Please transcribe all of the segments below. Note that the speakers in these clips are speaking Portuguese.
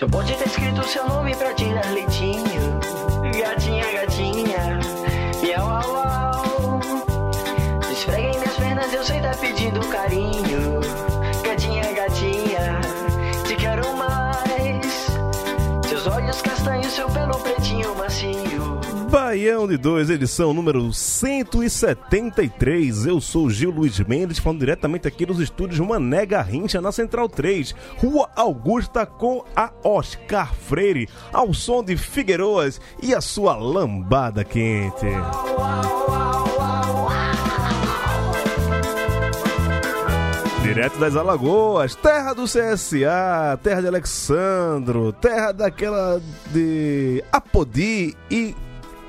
Seu bonde tá escrito seu nome pra tirar leitinho. Gatinha, gatinha, miau, au, au. Se esfrega em minhas pernas, eu sei tá pedindo carinho. Gatinha, gatinha, te quero mais. Seus olhos castanhos, seu pelo pretinho macio. Baião de 2, edição número 173. Eu sou Gil Luiz Mendes, falando diretamente aqui dos estúdios Mané Garrincha, na Central 3, Rua Augusta, com a Oscar Freire, ao som de Figueiroas e a sua lambada quente. Direto das Alagoas, terra do CSA, terra de Alexandro, terra daquela de Apodi e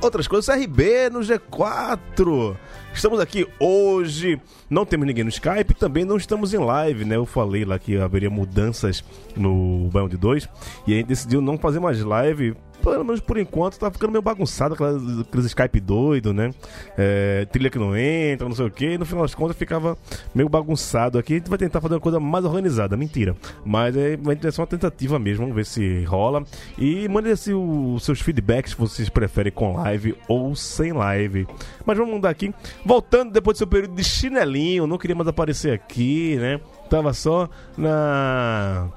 outras coisas, CRB no G4. Estamos aqui hoje, não temos ninguém no Skype, também não estamos em live, né? Eu falei lá que haveria mudanças no Baião de 2 e a gente decidiu não fazer mais live. Pelo menos por enquanto, tá ficando meio bagunçado, aquelas, aqueles Skype doido, né? É, trilha que não entra, não sei o que. No final das contas, ficava meio bagunçado aqui. A gente vai tentar fazer uma coisa mais organizada, mentira. Mas é, vai ser uma tentativa mesmo, vamos ver se rola. E mande assim, os seus feedbacks, se vocês preferem com live ou sem live. Mas vamos mudar aqui. Voltando depois do seu período de chinelinho, não queria mais aparecer aqui, né? Tava só na.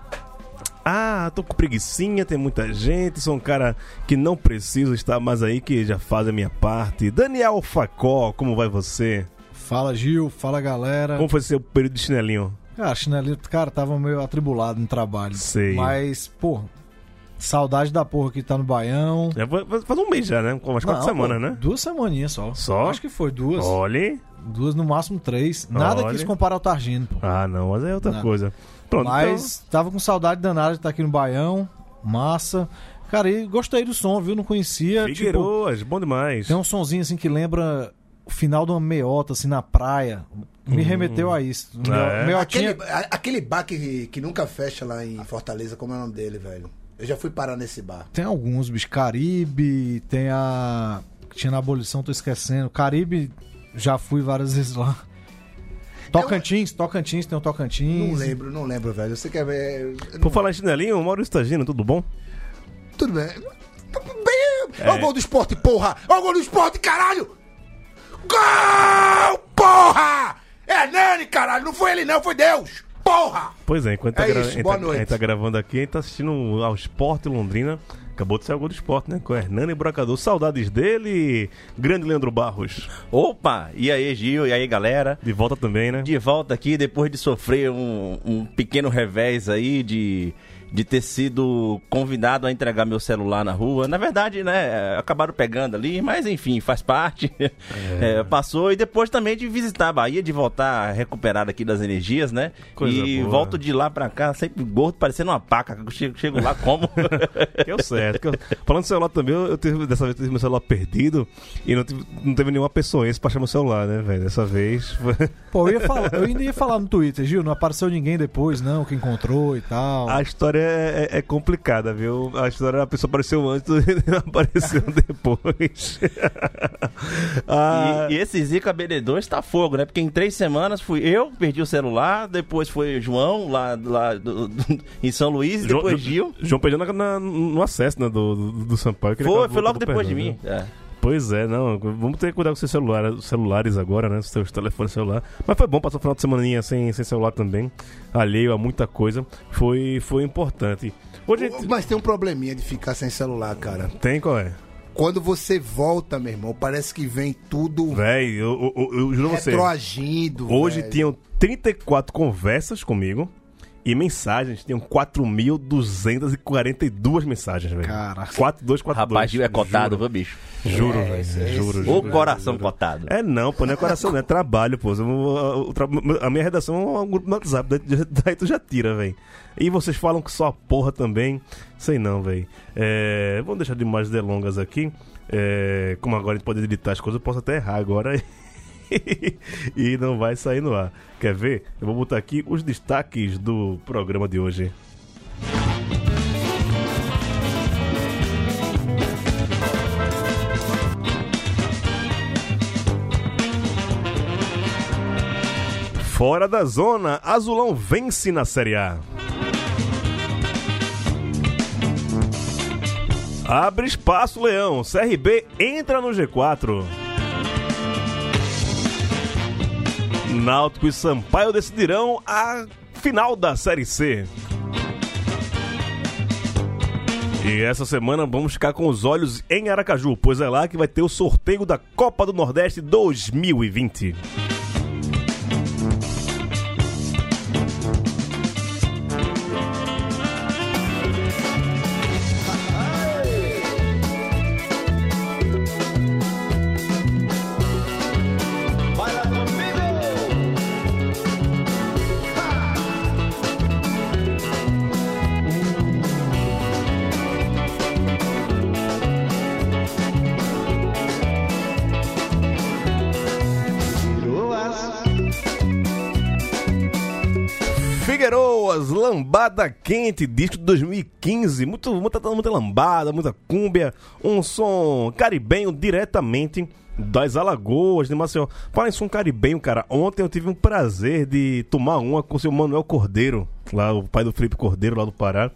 Ah, tô com preguiçinha, tem muita gente, sou um cara que não preciso estar mais aí, que já faz a minha parte. Daniel Facó, como vai você? Fala Gil, fala galera. Como foi seu período de chinelinho? Cara, chinelinho, cara, tava meio atribulado no trabalho. Sei. Mas, pô, saudade da porra que tá no Baião. Fa- faz um mês já, né? Com umas quatro semanas, pô, né? Duas semaninhas só. Só? Acho que foi duas. Olhe. Duas, no máximo três. Nada Olha. quis comparar o Targino, pô. Ah, não, mas é outra Não. coisa. Pronto, Mas tava com saudade danada de estar aqui no Baião. Massa. Cara, e gostei do som, viu? Não conhecia. então. Tipo, Figueiroas, bom demais. tem um sonzinho assim que lembra o final de uma meiota, assim, na praia. Me remeteu a isso. Hum. É? Meiotinha. Aquele, a- aquele bar que, que nunca fecha lá em Fortaleza, como é o nome dele, velho? Eu já fui parar nesse bar. Tem alguns, bicho. Caribe, tem a. Tinha na abolição, tô esquecendo. Caribe, já fui várias vezes lá. Tocantins, Tocantins, tem o Tocantins. Não lembro, não lembro, velho. Você quer ver. Por falar em chinelinho, Maurício Tagino, tudo bom? Tudo bem. Bem, Olha o gol do esporte, porra! Olha o gol do esporte, caralho! Gol! Porra! É Nani, caralho! Não foi ele, não, foi Deus! Porra! Pois é, enquanto É tá gra- isso, a gente boa tá- noite. a gente tá gravando aqui, a gente tá assistindo ao Esporte Londrina. Acabou de sair o gol do esporte, né? Com o Hernani Bracador. Saudades dele, grande Leandro Barros. Opa! E aí, Gil? E aí, galera? De volta também, né? De volta aqui depois de sofrer um, um pequeno revés aí de, de ter sido convidado a entregar meu celular na rua. Na verdade, né, acabaram pegando ali, mas enfim, faz parte. É, passou. E depois também de visitar a Bahia, de voltar recuperado aqui das energias, né? Coisa e boa. volto de lá pra cá, sempre gordo, parecendo uma paca. Eu chego, chego lá como. Deu certo. Que eu- Falando do celular também, eu tive, dessa vez tive meu celular perdido e não, tive- não teve nenhuma pessoa pra achar meu celular, né, velho? Dessa vez foi... Pô, eu, ia falar, eu ainda ia falar no Twitter, Gil. Não apareceu ninguém depois, não, que encontrou e tal. A história é, é- é complicada, viu? A história, a pessoa apareceu antes e apareceu depois. Ah, E, e esse Zica BD2 tá fogo, né? Porque em três semanas fui eu, perdi o celular, depois foi o João, lá, lá do- do- em São Luís, e João- depois Gil. João perdeu na- na- no acesso né, do, do, do Sampaio. Foi, foi logo depois de mim. né? É. Pois é, não. Vamos ter que cuidar com seus celular, celulares agora, né? Seus telefones celular. Mas foi bom passar o final de semaninha sem, sem celular também. Alheio a muita coisa. Foi, foi importante. Hoje Mas tem um probleminha de ficar sem celular, cara. tem qual é? Quando você volta, meu irmão, parece que vem tudo Véi, eu, eu, eu, juro você. retroagindo. Hoje velho. tinham 34 conversas comigo E mensagens, tinham 4.242 mensagens, velho. Caraca. 4242. Rapaz, é cotado, Juro, viu, bicho? juro, velho. Juro, O juro, coração juro. cotado. É não, pô, não é coração, não é trabalho, pô. A minha redação é um grupo no WhatsApp, daí- daí tu já tira, velho. E vocês falam que só porra também. Sei não, velho. É, vamos deixar de mais delongas aqui. É, como agora a gente pode editar as coisas, eu posso até errar agora. e não vai sair no ar. Quer ver? Eu vou botar aqui os destaques do programa de hoje. Fora da zona, Azulão vence na Série A. Abre espaço, Leão. CRB entra no G4. Náutico e Sampaio decidirão a final da Série C. E essa semana vamos ficar com os olhos em Aracaju, pois é lá que vai ter o sorteio da Copa do Nordeste 2020. Lambada Quente, disco de 2015. Muito, muita, muita lambada, muita cúmbia. Um som caribenho diretamente das Alagoas de Maceió. Fala em som caribenho, cara. Ontem eu tive um prazer de tomar uma com o seu Manuel Cordeiro, lá, o pai do Felipe Cordeiro, lá do Pará.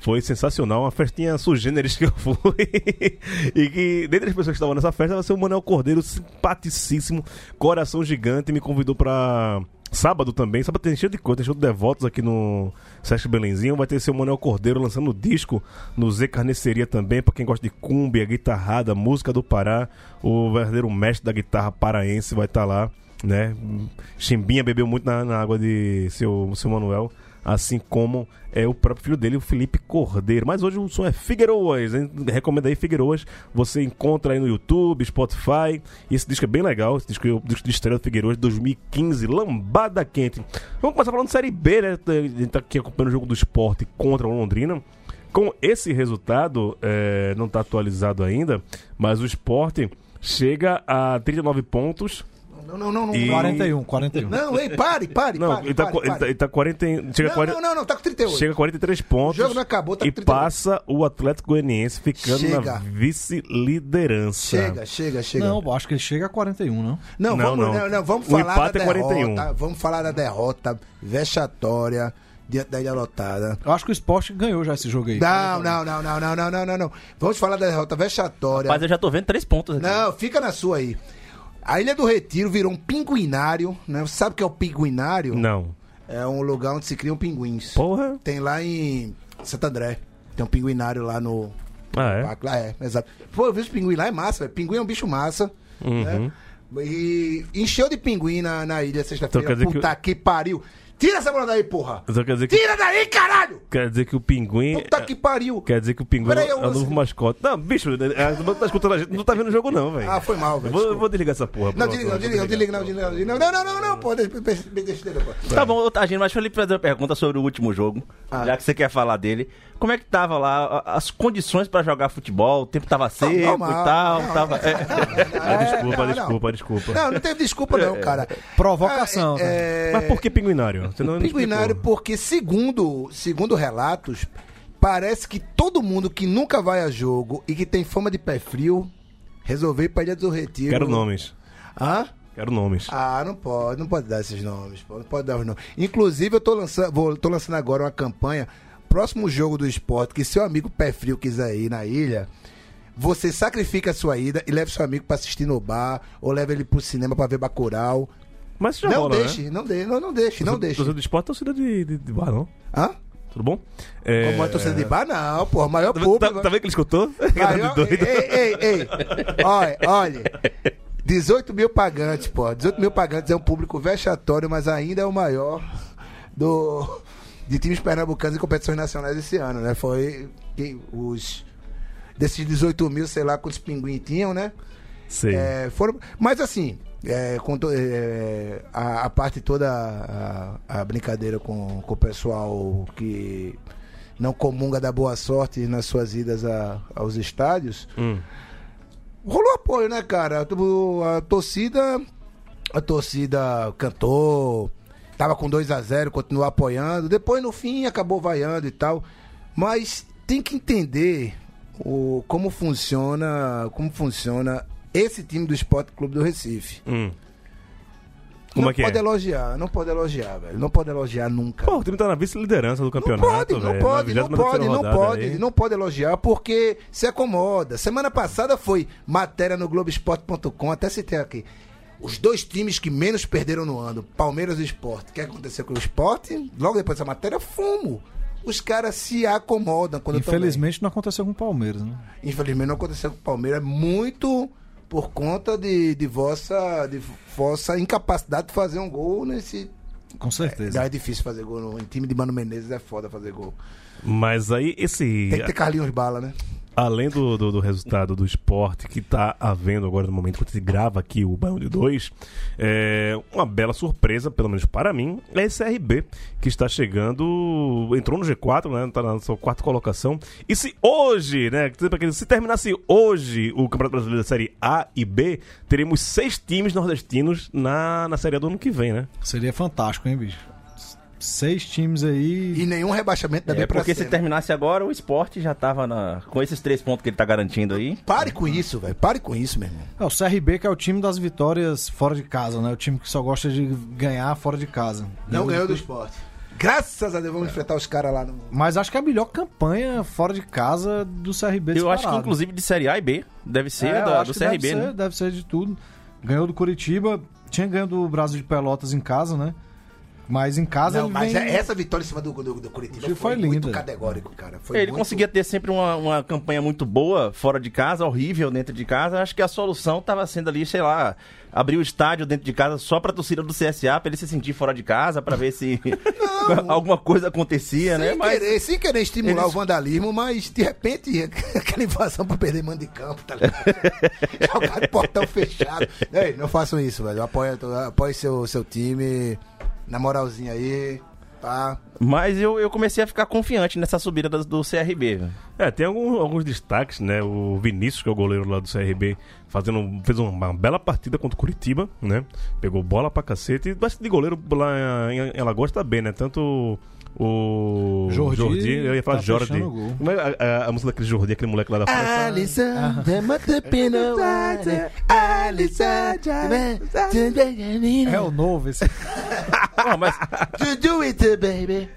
Foi sensacional, uma festinha sugêneres que eu fui. e que, dentre as pessoas que estavam nessa festa, vai ser o Manuel Cordeiro, simpaticíssimo, coração gigante, me convidou pra Sábado também, sábado tem cheio de coisa, tem show de devotos aqui no Sesc Belenzinho. Vai ter seu Manuel Cordeiro lançando disco no Z Carneceria também, pra quem gosta de cumbia, guitarrada, música do Pará. O verdadeiro mestre da guitarra paraense vai estar lá, né? Chimbinha bebeu muito na, na água de seu, seu Manuel. Assim como é o próprio filho dele, o Felipe Cordeiro. Mas hoje o som é Figueiroas, hein? Recomendo aí Figueiroas. Você encontra aí no YouTube, Spotify. Esse disco é bem legal. Esse disco disco de estreia do Figueiroas 2015, Lambada Quente. Vamos começar falando de Série B, né? A gente tá aqui acompanhando o jogo do esporte contra o Londrina. Com esse resultado, é, não está atualizado ainda, mas o esporte chega a 39 pontos. Não, não, não, não. E- 41, 41. Não, ei, pare, pare, Não, pare, ele tá, pare, ele pare. tá, ele tá 40, e- chega, Não, 40, não, não, não, tá com 38. chega a 43 pontos. O jogo não acabou, tá E com 38. passa o Atlético Goianiense ficando na Chega. vice-liderança. Chega, chega, chega. Não, acho que ele chega a 41, não? Não, Não, vamos, não. não. Não, vamos O falar empate da é 41. derrota. Vamos falar da derrota vexatória diante da ilha lotada. Eu acho que o Sport ganhou já esse jogo aí. Não, não, não, não, não, não, não, não, não. Vamos falar da derrota vexatória. Mas eu já tô vendo três pontos aqui. Não, fica na sua aí. A Ilha do Retiro virou um pinguinário, né? Você sabe o que é o pinguinário? Não. É um lugar onde se criam pinguins. Porra. Tem lá em Santo André. Tem um pinguinário lá no Ah, é? parque. Lá é, exato. Pô, eu vi os pinguins lá, é massa, velho. Pinguim é um bicho massa. Uhum. Né? E encheu de pinguim na, na ilha sexta-feira. Dizer que Puta que... pariu. Tira essa bola daí, porra. Então quer dizer que, Tira daí, caralho! quer dizer que o pinguim. Puta que pariu. Quer dizer que o pinguim Peraí, é eu- o novo mascote. Não, bicho, é, não tá escutando a gente, não tá vendo o jogo, não, velho. Ah, foi mal, Eu velho. Vou, eu vou desligar essa porra. Não, desliga, não, desliga, não, desliga, não, desliga, não. Não, não, não, não, pô, deixa, deixa, deixa ele, pô. Tá bom, Tagino, mas deixa eu lhe fazer uma pergunta sobre o último jogo. Ah. Já que você quer falar dele. Como é que tava lá as condições pra jogar futebol? O tempo tava seco e tal. Não, tava, é. Ah, desculpa, não, não. desculpa, desculpa. Não, não teve desculpa não, cara. Provocação, Ah, é- Mas por que pinguinário? Você não, não Pinguinário explicou. porque, segundo, segundo relatos, parece que todo mundo que nunca vai a jogo e que tem fama de pé frio, resolveu ir pra Ilha do Retiro. Quero nomes. Hã? Quero nomes. Ah, não pode, não pode dar esses nomes, pô, não pode dar os nomes. Inclusive, eu tô lançando, vou, tô lançando agora uma campanha, próximo jogo do esporte, que seu amigo pé frio quiser ir na ilha, você sacrifica a sua ida e leva seu amigo pra assistir no bar, ou leva ele pro cinema pra ver Bacurau. Mas já Não rola, deixe, né? não deixe, não, não deixe, não deixe. Torcida do esporte é torcida de, de, de bar, não? Hã? Tudo bom? É... Como é torcida de bar? Não, pô, maior Tá, público. tá, tá vendo que ele escutou? Maior- doido. Ei, ei, ei. Olha, olha. 18 mil pagantes, pô. 18 mil pagantes é um público vexatório, mas ainda é o maior do, de times pernambucanos em competições nacionais esse ano, né? Foi que os. Desses 18 mil, sei lá quantos pinguins tinham, né? Sei. É, foram, mas assim, é, com é, a, a parte toda, a, a brincadeira com, com o pessoal que não comunga da boa sorte nas suas idas a- aos estádios, Hum. rolou apoio, né, cara? Tu- A torcida, a torcida cantou, tava com 2 a 0 continuou apoiando, depois no fim acabou vaiando e tal, mas tem que entender o, como funciona, como funciona esse time do Esporte Clube do Recife. Hum. Como não é pode é? elogiar, não pode elogiar, velho. Não pode elogiar nunca. Pô, o time tá na vice-liderança do Não campeonato, pode, não velho, pode, não 23ª pode, não pode, aí. não pode elogiar porque se acomoda. Semana passada foi matéria no Globoesporte.com, até citei aqui. Os dois times que menos perderam no ano, Palmeiras e Esporte. O que aconteceu com o Esporte? Logo depois dessa matéria, fumo. Os caras se acomodam quando. Infelizmente não aconteceu com o Palmeiras, né? Infelizmente não aconteceu com o Palmeiras, muito por conta de, de vossa de vossa incapacidade de fazer um gol nesse. Com certeza. Já é difícil fazer gol. No, em time de Mano Menezes é foda fazer gol. Mas aí, esse. Tem que ter Carlinhos Bala, né? Além do, do, do resultado do esporte que tá havendo agora no momento, quando gente grava aqui o Baião de 2, é uma bela surpresa, pelo menos para mim, é esse CRB, que está chegando, entrou no G4, né? Tá na sua quarta colocação. E se hoje, né? Se terminasse hoje o Campeonato Brasileiro da Série A e B, teremos seis times nordestinos na, na Série A do ano que vem, né? Seria fantástico, hein, bicho? Seis times aí. E nenhum rebaixamento da É B pra porque C, se né? terminasse agora, o esporte já tava na... com esses três pontos que ele tá garantindo aí. Pare com isso, velho. Pare com isso, meu irmão. É, o CRB que é o time das vitórias fora de casa, né? O time que só gosta de ganhar fora de casa. Não ganhou do esporte. Graças a Deus, vamos enfrentar os caras lá no. Mas acho que é a melhor campanha fora de casa do CRB Eu acho que disparado. inclusive de Série A e B. Deve ser É, da- do CRB, deve né? Ser, deve ser de tudo. Ganhou do Curitiba, tinha ganho do Brasil de Pelotas em casa, né? Mas em casa Não, ele mas vem... é- essa vitória em cima do, do, do Curitiba Foi foi, linda. muito categórico, cara. Foi Ele muito- conseguia ter sempre uma, uma campanha muito boa fora de casa, horrível dentro de casa. Acho que a solução estava sendo ali, sei lá, abrir o estádio dentro de casa só pra torcida do CSA, pra ele se sentir fora de casa, pra ver se alguma coisa acontecia, Sem né? Mas querer, sem querer estimular eles- o vandalismo, mas de repente aquela invasão pra perder mando de campo, tá ligado? Jogar de portão fechado. Ei, não façam isso, velho. Apoie, apoie seu, seu time. Na moralzinha aí. Tá? Mas eu, eu comecei a ficar confiante nessa subida do, do CRB. velho. É, tem algum- alguns destaques, né? O Vinícius, que é o goleiro lá do CRB, fazendo, fez uma bela partida contra o Curitiba, né? Pegou bola pra cacete. E de goleiro lá em, em Alagoas tá bem, né? Tanto o Jordi eu ia falar tá Jordi. Como é a, a- a música daquele Jordi, aquele moleque lá da França? É o novo esse. Não, mas, Do it, baby.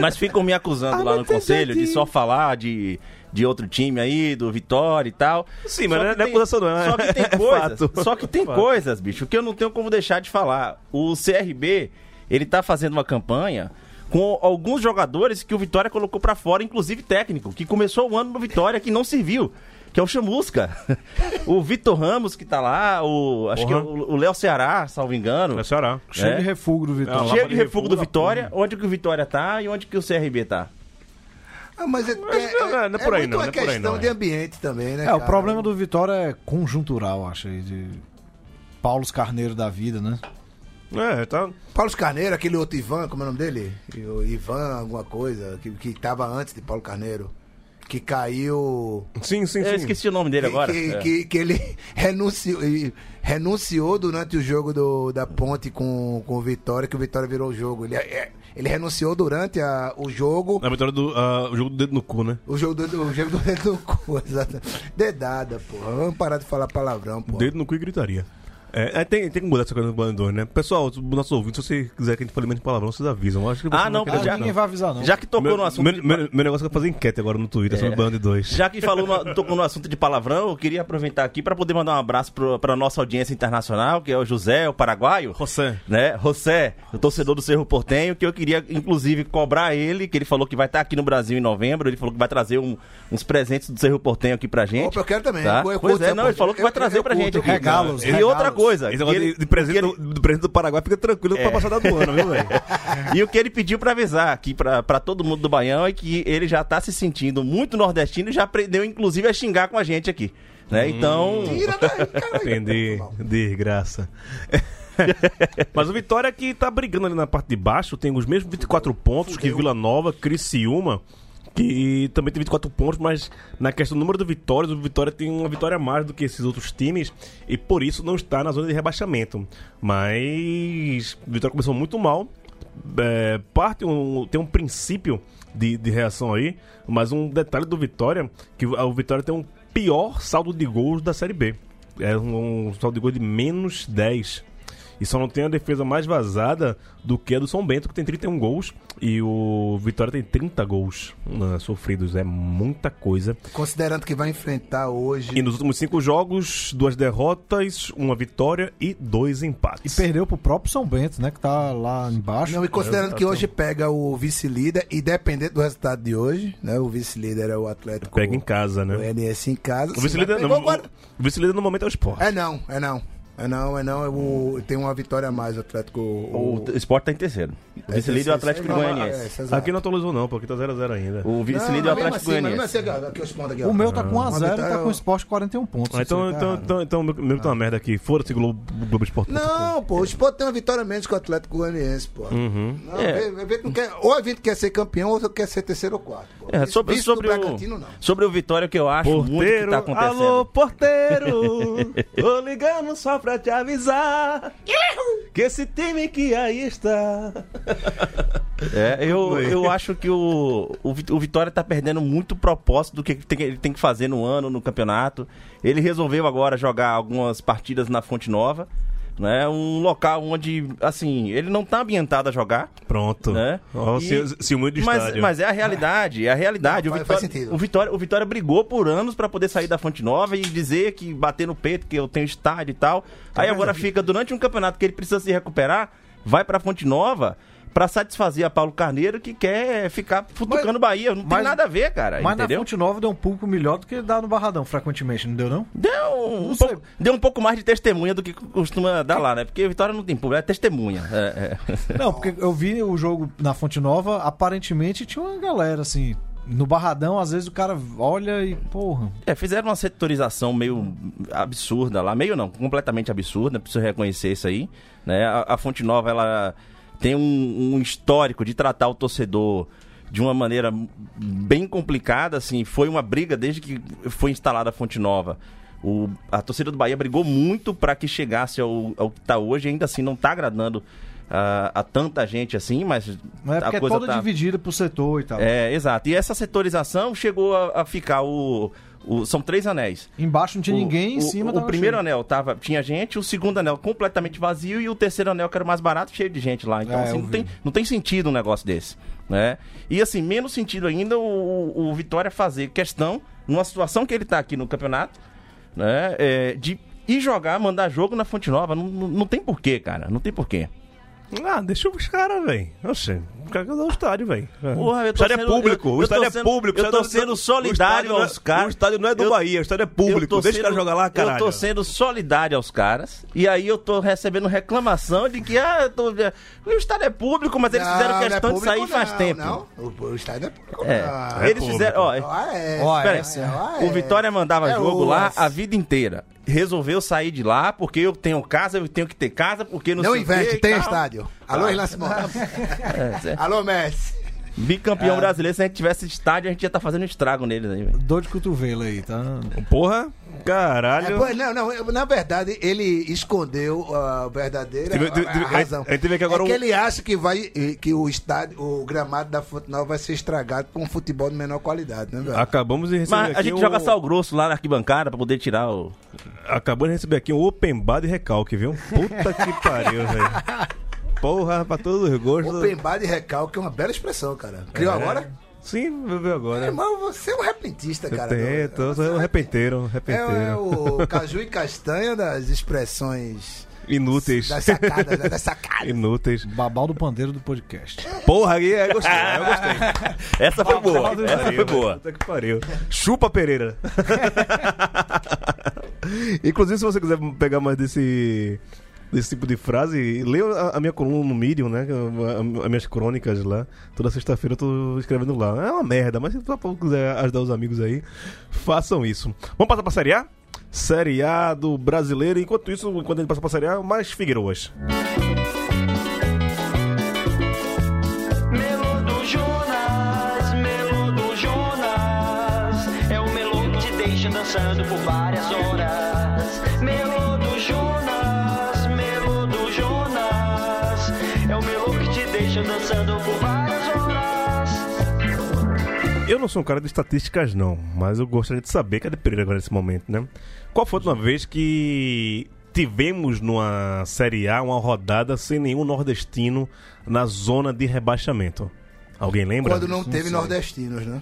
mas ficam me acusando lá no conselho de só falar de, de outro time aí, do Vitória e tal. Sim, mas não é- é acusação, não, é- Só que tem é coisas. fato. Só que tem Fato. coisas, bicho, que eu não tenho como deixar de falar. O CRB, ele tá fazendo uma campanha com alguns jogadores que o Vitória colocou pra fora, inclusive técnico, que começou o ano no Vitória que não serviu. Que é o Chamusca. o Vitor Ramos, que tá lá, o. Acho que é o o Léo Ceará, salvo engano. É Ceará. Cheio É? de refúgio do Vitória. Cheio de de refúgio do Vitória, onde que o Vitória tá e onde que o CRB tá. Ah, mas é, não é- não é por aí muito não, uma não é por aí questão não, de é. ambiente também, né? É, o cara? problema do Vitória é conjuntural, acho aí, de Paulo Carneiro da vida, né? É, tá. Paulo Carneiro, aquele outro Ivan, como é o nome dele? O Ivan, alguma coisa, que, que tava antes de Paulo Carneiro. Que caiu. Sim, sim, sim. Eu esqueci o nome dele que, agora. Que, É. que, que ele renunciou, renunciou durante o jogo do, da Ponte com, com o Vitória, que o Vitória virou o jogo. Ele, é- ele renunciou durante a, o jogo. Na vitória do ah, o jogo do dedo no cu, né? O jogo do, o jogo do dedo no cu, exato. Dedada, porra. Vamos parar de falar palavrão, pô. Dedo no cu e gritaria. É, é, tem, tem que mudar essa coisa do Bandor, né? Pessoal, os nossos ouvintes, se você quiser que a gente fale menos palavrão, vocês avisam. Eu Acho que Ah, não, querer já- Ninguém vai avisar, não. Já que tocou meu, no assunto. meu, de- meu- meu negócio é fazer enquete agora no Twitter sobre o Band 2. Já que falou no- tocou no assunto de palavrão, eu queria aproveitar aqui para poder mandar um abraço para a nossa audiência internacional, que é o José, o paraguaio. José. Né? José, o torcedor do Cerro Portenho, que eu queria, inclusive, cobrar ele, que ele falou que vai estar aqui no Brasil em novembro, ele falou que vai trazer um- uns presentes do Cerro Portenho aqui pra gente. Opa, eu quero também. Tá? Eu- eu Pois é, não, ele falou que vai trazer eu pra curto, gente eu aqui. curto. Regalos, E outra regalos. Coisa. Esse negócio ele- de, presente o que do, do presente do Paraguai fica tranquilo pra passar do ano, viu, velho? E o que ele pediu pra avisar aqui pra, pra todo mundo do Baião é que ele já tá se sentindo muito nordestino e já aprendeu, inclusive, a xingar com a gente aqui. Né? Então. Tira daí, cara. Entendi. Desgraça. Mas o Vitória que tá brigando ali na parte de baixo, tem os mesmos 24 pontos que Vila Nova, Criciúma, que também tem 24 pontos, mas na questão do número de vitórias, o Vitória tem uma vitória a mais do que esses outros times e por isso não está na zona de rebaixamento. Mas o Vitória começou muito mal. É, parte um, tem um princípio de, de reação aí, mas um detalhe do Vitória, que o Vitória tem um pior saldo de gols da Série B. É um, um saldo de gols de menos 10. E só não tem a defesa mais vazada do que a do São Bento, que tem 31 gols. E o Vitória tem 30 gols né, sofridos. É muita coisa. Considerando que vai enfrentar hoje. E nos últimos cinco jogos, duas derrotas, uma vitória e dois E empates. perdeu pro próprio São Bento, né? Que tá lá embaixo. Não, e considerando que hoje pega o vice-líder, e dependendo do resultado de hoje, né? O vice-líder é o Atlético. Pega em casa, O né? NS em casa. O vice-líder o vice-líder no momento é o Sport. É não, é não. É não, é não. É o, tem uma vitória a mais o Atlético. O Sport tá em terceiro. O vice-líder é o Atlético Não, Goianiense. é. Aqui não atualizou não, porque tá 0x0 ainda. O vice-líder é o mas mesmo Atlético assim, Goianiense. assim. O meu tá com Uma 1x0 e vitória, tá com o Sport 41 pontos. Ah, então, aí tá então, então, então, meu, meu tá uma merda aqui. Foda-se Globo, Globo Esporte. Não, pô, o Sport tem uma vitória menos que o Atlético Goianiense, pô. Uhum. Não, É. vê- vê que não quer- ou a gente quer ser campeão, ou quer ser terceiro ou quarto. Pô. É, sobre, sobre, o, não. sobre o Vitória, que eu acho muito que Porteiro, tá acontecendo. alô, porteiro, tô ligando só pra te avisar que esse time que aí está. É, eu, eu acho que o, o, Vi- o Vitória tá perdendo muito propósito do que tem, ele tem que fazer no ano, no campeonato. Ele resolveu agora jogar algumas partidas na Fonte Nova, né? Um local onde, assim, ele não tá ambientado a jogar. Pronto. Né? Ó, o E- ci- ciúme do mas, estádio. mas é a realidade, é a realidade. Não, o, Vitória, faz sentido. o, Vitória, o Vitória brigou por anos pra poder sair da Fonte Nova e dizer que bater no peito, que eu tenho estádio e tal. Aí agora fica, durante um campeonato que ele precisa se recuperar, vai pra Fonte Nova pra satisfazer a Paulo Carneiro que quer ficar futucando Mas- Bahia. Não tem mas- nada a ver, cara. Mas entendeu? na Fonte Nova deu um público melhor do que dá no Barradão, frequentemente, não deu não? Deu um, Não pouco, deu um pouco mais de testemunha do que costuma dar lá, né? Porque Vitória não tem público, é testemunha. É, é. Não, porque eu vi o jogo na Fonte Nova, aparentemente tinha uma galera assim. No Barradão, às vezes o cara olha e, porra. É, fizeram uma setorização meio absurda lá, meio não, completamente absurda, preciso reconhecer isso aí, né? A, a Fonte Nova, ela tem um, um histórico de tratar o torcedor de uma maneira bem complicada, assim, foi uma briga desde que foi instalada a Fonte Nova. O, a torcida do Bahia brigou muito para que chegasse ao, ao que está hoje, ainda assim não está agradando a, a tanta gente assim, mas Mas é porque a é coisa toda tá... dividida pro setor e tal. É, exato. E essa setorização chegou a, a ficar o, o- São três anéis. Embaixo não tinha O- ninguém, em o, cima O, tava primeiro cheio. anel tava, tinha gente, o segundo anel completamente vazio e o terceiro anel, que era o mais barato, cheio de gente lá. Então, É, assim, não vi. tem, não tem sentido um negócio desse. Né? E assim, menos sentido ainda o, o Vitória fazer questão, numa situação que ele tá aqui no campeonato, né? é, de ir jogar, mandar jogo na Fonte Nova. Não, não, não tem porquê, cara. Não tem porquê. Ah, deixa os caras, velho. Oxe, o cara quer dar o estádio, velho. Porra, eu O estádio é sendo- público, eu- o estádio é sendo- público. eu tô estádio- sendo solidário é- aos caras. O estádio não é do Eu- Bahia, o estádio é público. Deixa o cara sendo- jogar lá, caralho. Eu tô sendo solidário aos caras. E aí eu tô recebendo reclamação de que ah, tô... o estádio é público, mas eles Não, fizeram é questão de público, sair faz não, tempo. Não, o, o estádio é público. É. não. É eles público. fizeram. Ó, é. Ó, o é. Vitória mandava É jogo lá a vida inteira. Resolveu sair de lá porque eu tenho casa, eu tenho que ter casa, porque não, Não sei investe, tem estádio. Alô, Irlan Simão. É, é. Alô, Messi. Bicampeão brasileiro, se a gente tivesse estádio, a gente ia estar fazendo estrago neles aí, velho. Dor de cotovelo aí, tá? Porra, É, caralho. pô, não, não, na verdade, ele escondeu a verdadeira Teve- teve- a- razão. agora é que um- ele acha que, vai, que o estádio, o gramado da Fonte Nova vai ser estragado com um futebol de menor qualidade, né, velho? Acabamos de receber Mas aqui a gente um... joga sal grosso lá na arquibancada pra poder tirar o. Acabamos de receber aqui um open bar de recalque, viu? Puta que pariu, velho. Porra, pra todos os gostos. Open bar de recalque é uma bela expressão, cara. Criou É. agora? Sim, viu agora. Irmão, você é um repentista, cara. Tem, tô, Você tô um repenteiro, um é, repenteiro. é o caju e castanha das expressões Inúteis. das sacadas, né? das sacadas. Inúteis. Babal do pandeiro do podcast. Porra, aí eu gostei, eu gostei. Essa foi boa. Essa pariu, foi boa. Puta que pariu. Chupa Pereira. Inclusive, se você quiser pegar mais desse, desse tipo de frase, leia a, a minha coluna no Medium, né? As minhas crônicas lá. Toda sexta-feira eu tô escrevendo lá. É uma merda, mas se você quiser ajudar os amigos aí, façam isso. Vamos passar pra Série A? Série A do brasileiro. Enquanto isso, enquanto a gente passa pra Série A, mais Figueiroas. É dançando por várias horas. Eu não sou um cara de estatísticas, não, mas eu gostaria de saber, cadê Pereira agora nesse momento, né? Qual foi a última vez que tivemos numa Série A uma rodada sem nenhum nordestino na zona de rebaixamento? Alguém lembra? Quando não teve nordestinos, né?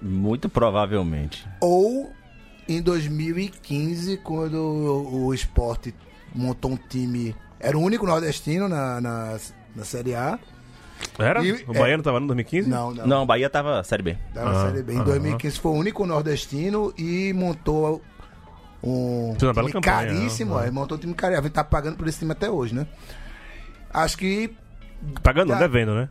Muito provavelmente. Ou em 2015, quando o, o esporte montou um time. Era o único nordestino na, na, na Série A. Era? E- o Bahia não tava no 2015? Não, não. Não, Bahia tava Série B. Da na Ah, Série B. Em aham. 2015 foi o único nordestino e montou um time campanha, caríssimo. né? é, montou um time caríssimo. A gente tá pagando por esse time até hoje, né? Acho que Pagando, não, Tá. devendo, né?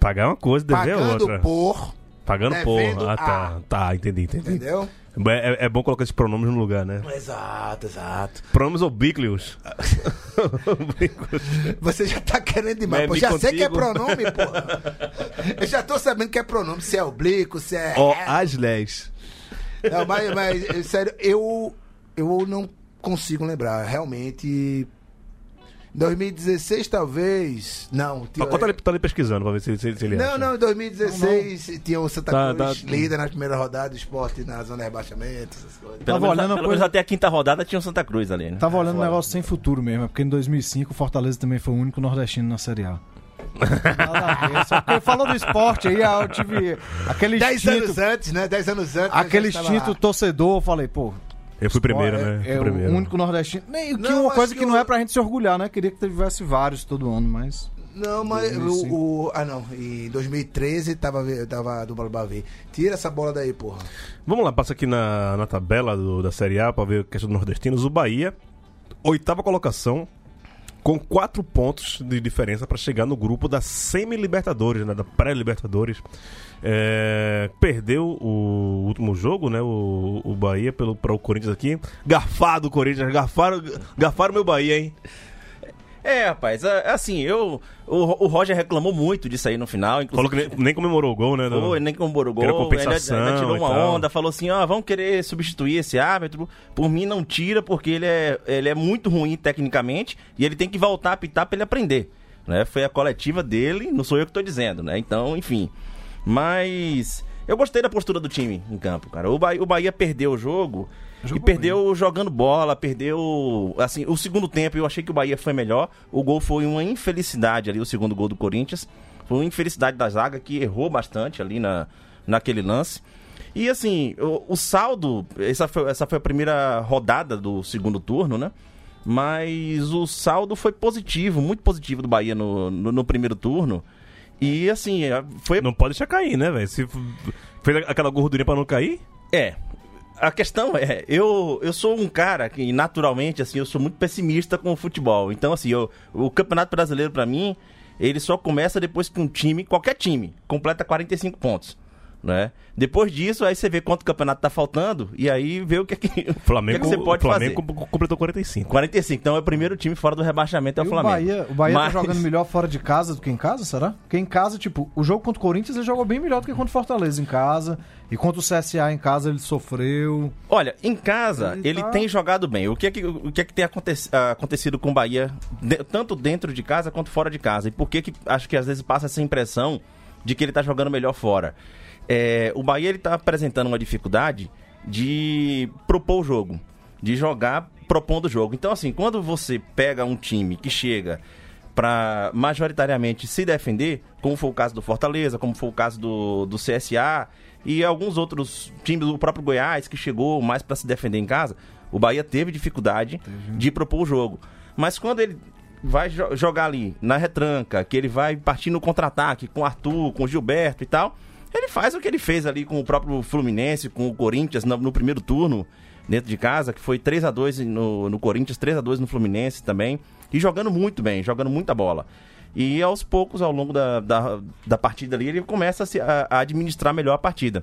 Pagar é uma coisa, dever é pagando outra. por, Pagando por. Ah, tá. Tá, entendi, entendi. entendeu? É, é bom colocar esses pronomes no lugar, né? Exato, exato. Pronomes oblíquos. Você já tá querendo demais. É, pô, já sei que é contigo. pronome, porra. Eu já tô sabendo que é pronome, se é oblíquo, se é. Ó, Aslés. Não, mas, mas, sério, eu, eu não consigo lembrar. Realmente. 2016, talvez. Não, tinha- Tá ali, tá ali pesquisando pra ver se, se, se ele Não, acha. não, em 2016 tinha o Santa Tá, Cruz tá. líder na primeira rodada do esporte na zona de rebaixamento, essas coisas. Pelo, Tava menos, olhando pelo coisa- menos até a quinta rodada tinha o Santa Cruz ali, né? Tava olhando um negócio sem futuro mesmo, é porque em 2005 o Fortaleza também foi o único nordestino na Série A. Nada a ver, só falou do esporte aí, ah, eu tive aquele Dez instinto, anos antes, né? Dez anos antes. aquele instinto lá. torcedor, eu falei, pô, Eu fui primeiro, é, né? é Fui primeiro. o único nordestino. Nem, que Não, uma coisa que que, não o- é pra gente se orgulhar, né? Queria que tivesse vários todo ano, mas Não, mas 2005. o, o- Ah, não. Em 2013 tava, tava do Balbavê. Tira essa bola daí, porra. Vamos lá, passa aqui na, na tabela do- da Série A pra ver a questão dos nordestinos. O Bahia, oitava colocação, com quatro pontos de diferença pra chegar no grupo da semi-libertadores, né? Da pré-libertadores. É, perdeu o último jogo, né? O, o Bahia para o Corinthians aqui. Garfado o Corinthians, garfaram, garfaram meu Bahia, hein? É, rapaz, é, assim, eu. O, o Roger reclamou muito disso aí no final. Inclusive, Falou que nem, nem comemorou o gol, né? Foi, nem comemorou o gol, compensação ainda, ainda tirou uma onda, falou assim, ó, vamos querer substituir esse árbitro. Por mim não tira, porque ele é, ele é muito ruim tecnicamente e ele tem que voltar a apitar pra ele aprender. Né? Foi a coletiva dele, não sou eu que tô dizendo, né? Então, enfim. Mas eu gostei da postura do time em campo, cara. O Bahia, o Bahia perdeu o jogo e Jogou perdeu jogando bola, perdeu. Assim, o segundo tempo eu achei que o Bahia foi melhor. O gol foi uma infelicidade ali, o segundo gol do Corinthians. Foi uma infelicidade da zaga que errou bastante ali na, naquele lance. E assim, o, o saldo, essa foi, essa foi a primeira rodada do segundo turno, né? Mas o saldo foi positivo, muito positivo do Bahia no, no, no primeiro turno. E assim, é, foi. Não pode deixar cair, né, velho? Se fez aquela gordurinha pra não cair, É. A questão é, eu, eu sou um cara que naturalmente, assim, eu sou muito pessimista com o futebol. Então, assim, eu, o Campeonato Brasileiro, pra mim, ele só começa depois que um time, qualquer time, completa 45 pontos. Né? Depois disso, aí você vê quanto campeonato tá faltando e aí vê o que, é que, o Flamengo, o que, é que você pode o Flamengo fazer. completou 45. 45, então é o primeiro time fora do rebaixamento, é o E o Flamengo. Bahia, o Bahia Mas- tá jogando melhor fora de casa do que em casa, será? Porque em casa, tipo, o jogo contra o Corinthians ele jogou bem melhor do que contra o Fortaleza em casa. E contra o CSA em casa ele sofreu. Olha, em casa Ele ele, tá- tem jogado bem. O que é que, o que, é que tem aconte- ah, acontecido com o Bahia, de- tanto dentro de casa quanto fora de casa? E por que, que acho que às vezes passa essa impressão de que ele tá jogando melhor fora? É, o Bahia ele tá apresentando uma dificuldade de propor o jogo, de jogar propondo o jogo. Então, assim, quando você pega um time que chega para majoritariamente se defender, como foi o caso do Fortaleza, como foi o caso do, do CSA e alguns outros times do próprio Goiás que chegou mais para se defender em casa, o Bahia teve dificuldade de propor o jogo. Mas quando ele vai jo- jogar ali na retranca, que ele vai partir no contra-ataque com o Arthur, com o Gilberto e tal, ele faz o que ele fez ali com o próprio Fluminense, com o Corinthians no, no primeiro turno. dentro de casa, que foi 3 a 2 no, no Corinthians, 3 a 2 no Fluminense também. E jogando muito bem, jogando muita bola. E aos poucos, ao longo da, da, da partida ali, ele começa a, se- a- a administrar melhor a partida.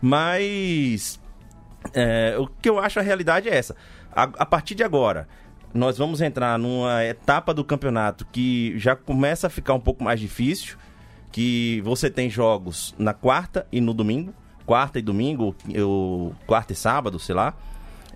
Mas é, o que eu acho a realidade é essa. A, a partir de agora, nós vamos entrar numa etapa do campeonato que já começa a ficar um pouco mais difícil. Que você tem jogos na quarta e no domingo. Quarta e domingo, ou quarta e sábado, sei lá.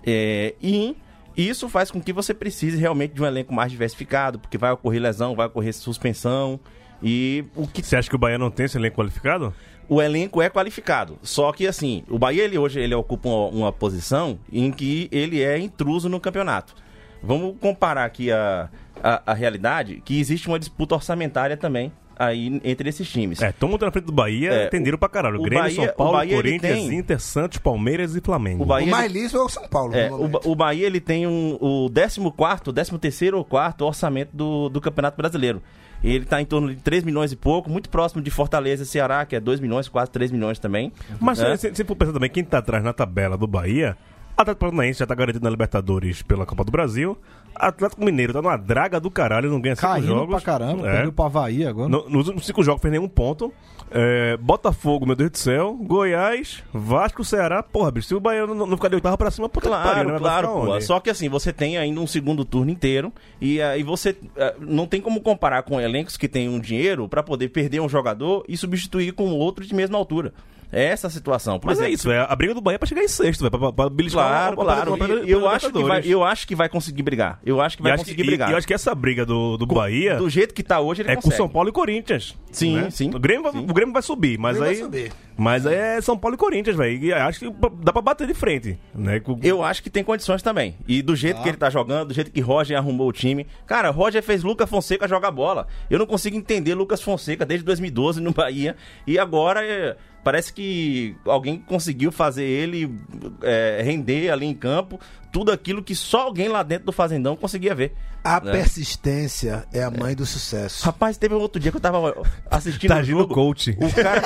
É, e isso faz com que você precise realmente de um elenco mais diversificado, porque vai ocorrer lesão, vai ocorrer suspensão. E o que Você acha que o Bahia não tem esse elenco qualificado? o elenco é qualificado. Só que assim, o Bahia ele hoje ele ocupa uma, uma posição em que ele é intruso no campeonato. Vamos comparar aqui a, a, a realidade que existe uma disputa orçamentária também aí entre esses times. É, todo mundo na frente do Bahia, É, entenderam pra caralho. o Grêmio, Bahia- São Paulo, o Bahia, Corinthians, tem- Inter, Santos, Palmeiras e Flamengo. O Bahia, O mais liso é o São Paulo. É, o, o Bahia ele tem um, o 14º, 13º ou 4 orçamento do, do Campeonato Brasileiro. Ele está em torno de 3 milhões e pouco, muito próximo de Fortaleza e Ceará, que é 2 milhões, quase 3 milhões também. Mas É. se, se for pensar também, quem tá atrás na tabela do Bahia, Atlético Paranaense já tá garantido na Libertadores pela Copa do Brasil. Atlético Mineiro tá numa draga do caralho, não ganha cinco Caindo jogos. pra caramba, É. perdeu pro Havaí agora. No- nos últimos cinco jogos fez nenhum ponto. É, Botafogo, meu Deus do céu. Goiás, Vasco, Ceará. Porra, bicho, se o Bahia não, não ficar de oitava pra cima, puta que Claro, pariu, né? Claro, pô. Só que assim, você tem ainda um segundo turno inteiro e aí você eh, não tem como comparar com elencos que têm um dinheiro pra poder perder um jogador e substituir com outro de mesma altura. É essa a situação. Por Mas é exemplo, isso, é a briga do Bahia é pra chegar em sexto, velho. Pra, pra, Claro, uma- uma- claro. eu, acho que vai, eu acho que vai conseguir brigar. Eu acho que vai acho conseguir que, brigar. E, eu acho que essa briga do, do Bahia Do jeito que tá hoje, ele é com consegue. São Paulo e Corinthians. Sim, né? sim. O Grêmio, vai, Sim. o Grêmio vai subir, mas aí. vai subir. Mas aí é São Paulo e Corinthians, velho. E acho que dá pra bater de frente. Né? Com- Eu acho que tem condições também. E do jeito que ele tá jogando, do jeito que Roger arrumou o time. Cara, Roger fez Lucas Fonseca jogar bola. Eu não consigo entender Lucas Fonseca desde 2012 no Bahia. E agora é, parece que alguém conseguiu fazer ele é, render ali em campo tudo aquilo que só alguém lá dentro do Fazendão conseguia ver. A né? persistência é a mãe do sucesso. Rapaz, teve um outro dia que eu tava assistindo Tá jogo. coach. O cara.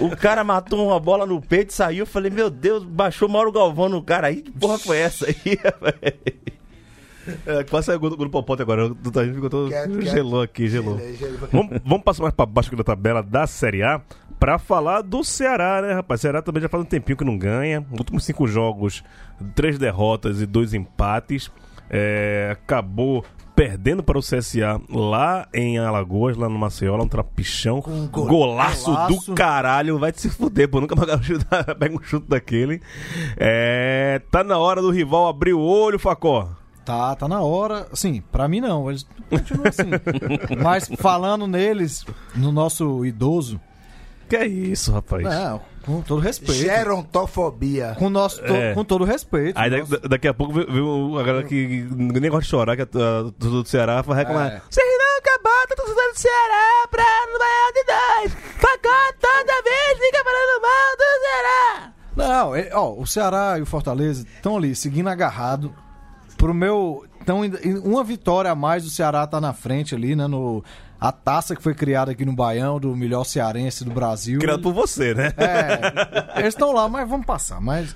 o, o cara matou uma bola no peito e saiu. Eu falei, meu Deus, baixou Mauro Galvão no cara aí. Que porra foi essa aí? É, quase saiu o do- do Popote agora. O Taginho ficou todo. Quieto. Gelou aqui, gelou. Vamos, vamos passar mais pra baixo aqui da tabela da Série A pra falar do Ceará, né, rapaz? Ceará também já faz um tempinho que não ganha. Últimos cinco jogos, três derrotas e dois empates. É, acabou perdendo para o CSA lá em Alagoas, lá no Maceió, lá um trapichão. gol- golaço, golaço. do caralho. Vai te se fuder, pô. Nunca mais um pega um chute daquele. É, tá na hora do rival abrir o olho, Facó. Tá, tá na hora. Assim, pra mim não, eles continuam assim. Mas falando neles, no nosso idoso, Que é isso, rapaz? não, com todo respeito. Gerontofobia. Com, nosso, to- É. com todo respeito. Aí nosso- da- daqui a pouco viu a galera que ninguém gosta de chorar, que é uh, do, do Ceará, vai reclamar. É. Vocês não acabaram, tá torcendo do Ceará pra no Baiano de dois. Facó toda vez fica falando mal do Ceará. Não, é- ó, o Ceará e o Fortaleza estão ali, seguindo agarrado. Pro meu. Então, uma vitória a mais do Ceará tá na frente ali, né? No, a taça que foi criada aqui no Baião, do melhor cearense do Brasil. Criado por você, né? É, eles estão lá, mas vamos passar. Mas.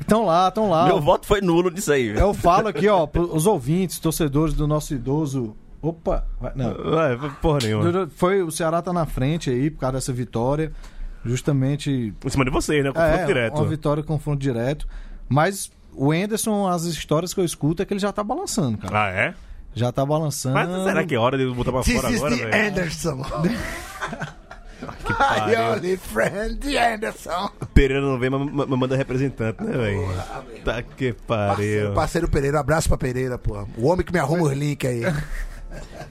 Estão lá, estão lá. Meu voto foi nulo nisso aí. viu? Eu falo aqui, ó, os ouvintes, torcedores do nosso idoso. Opa! Não. É, porra nenhuma. Foi, o Ceará tá na frente aí por causa dessa vitória. Justamente. Em cima de vocês, né? Confronto É, direto. uma vitória confronto direto. Mas o Enderson, as histórias que eu escuto é que ele já tá balançando, cara. Ah, é? Já tá balançando. Mas será que é hora de botar pra This fora agora, velho? Anderson. Que My only friend, Anderson. Pereira não vem, mas manda representante, né, velho? Tá que pariu. parceiro Pereira, abraço pra Pereira, pô. O homem que me arruma os links aí.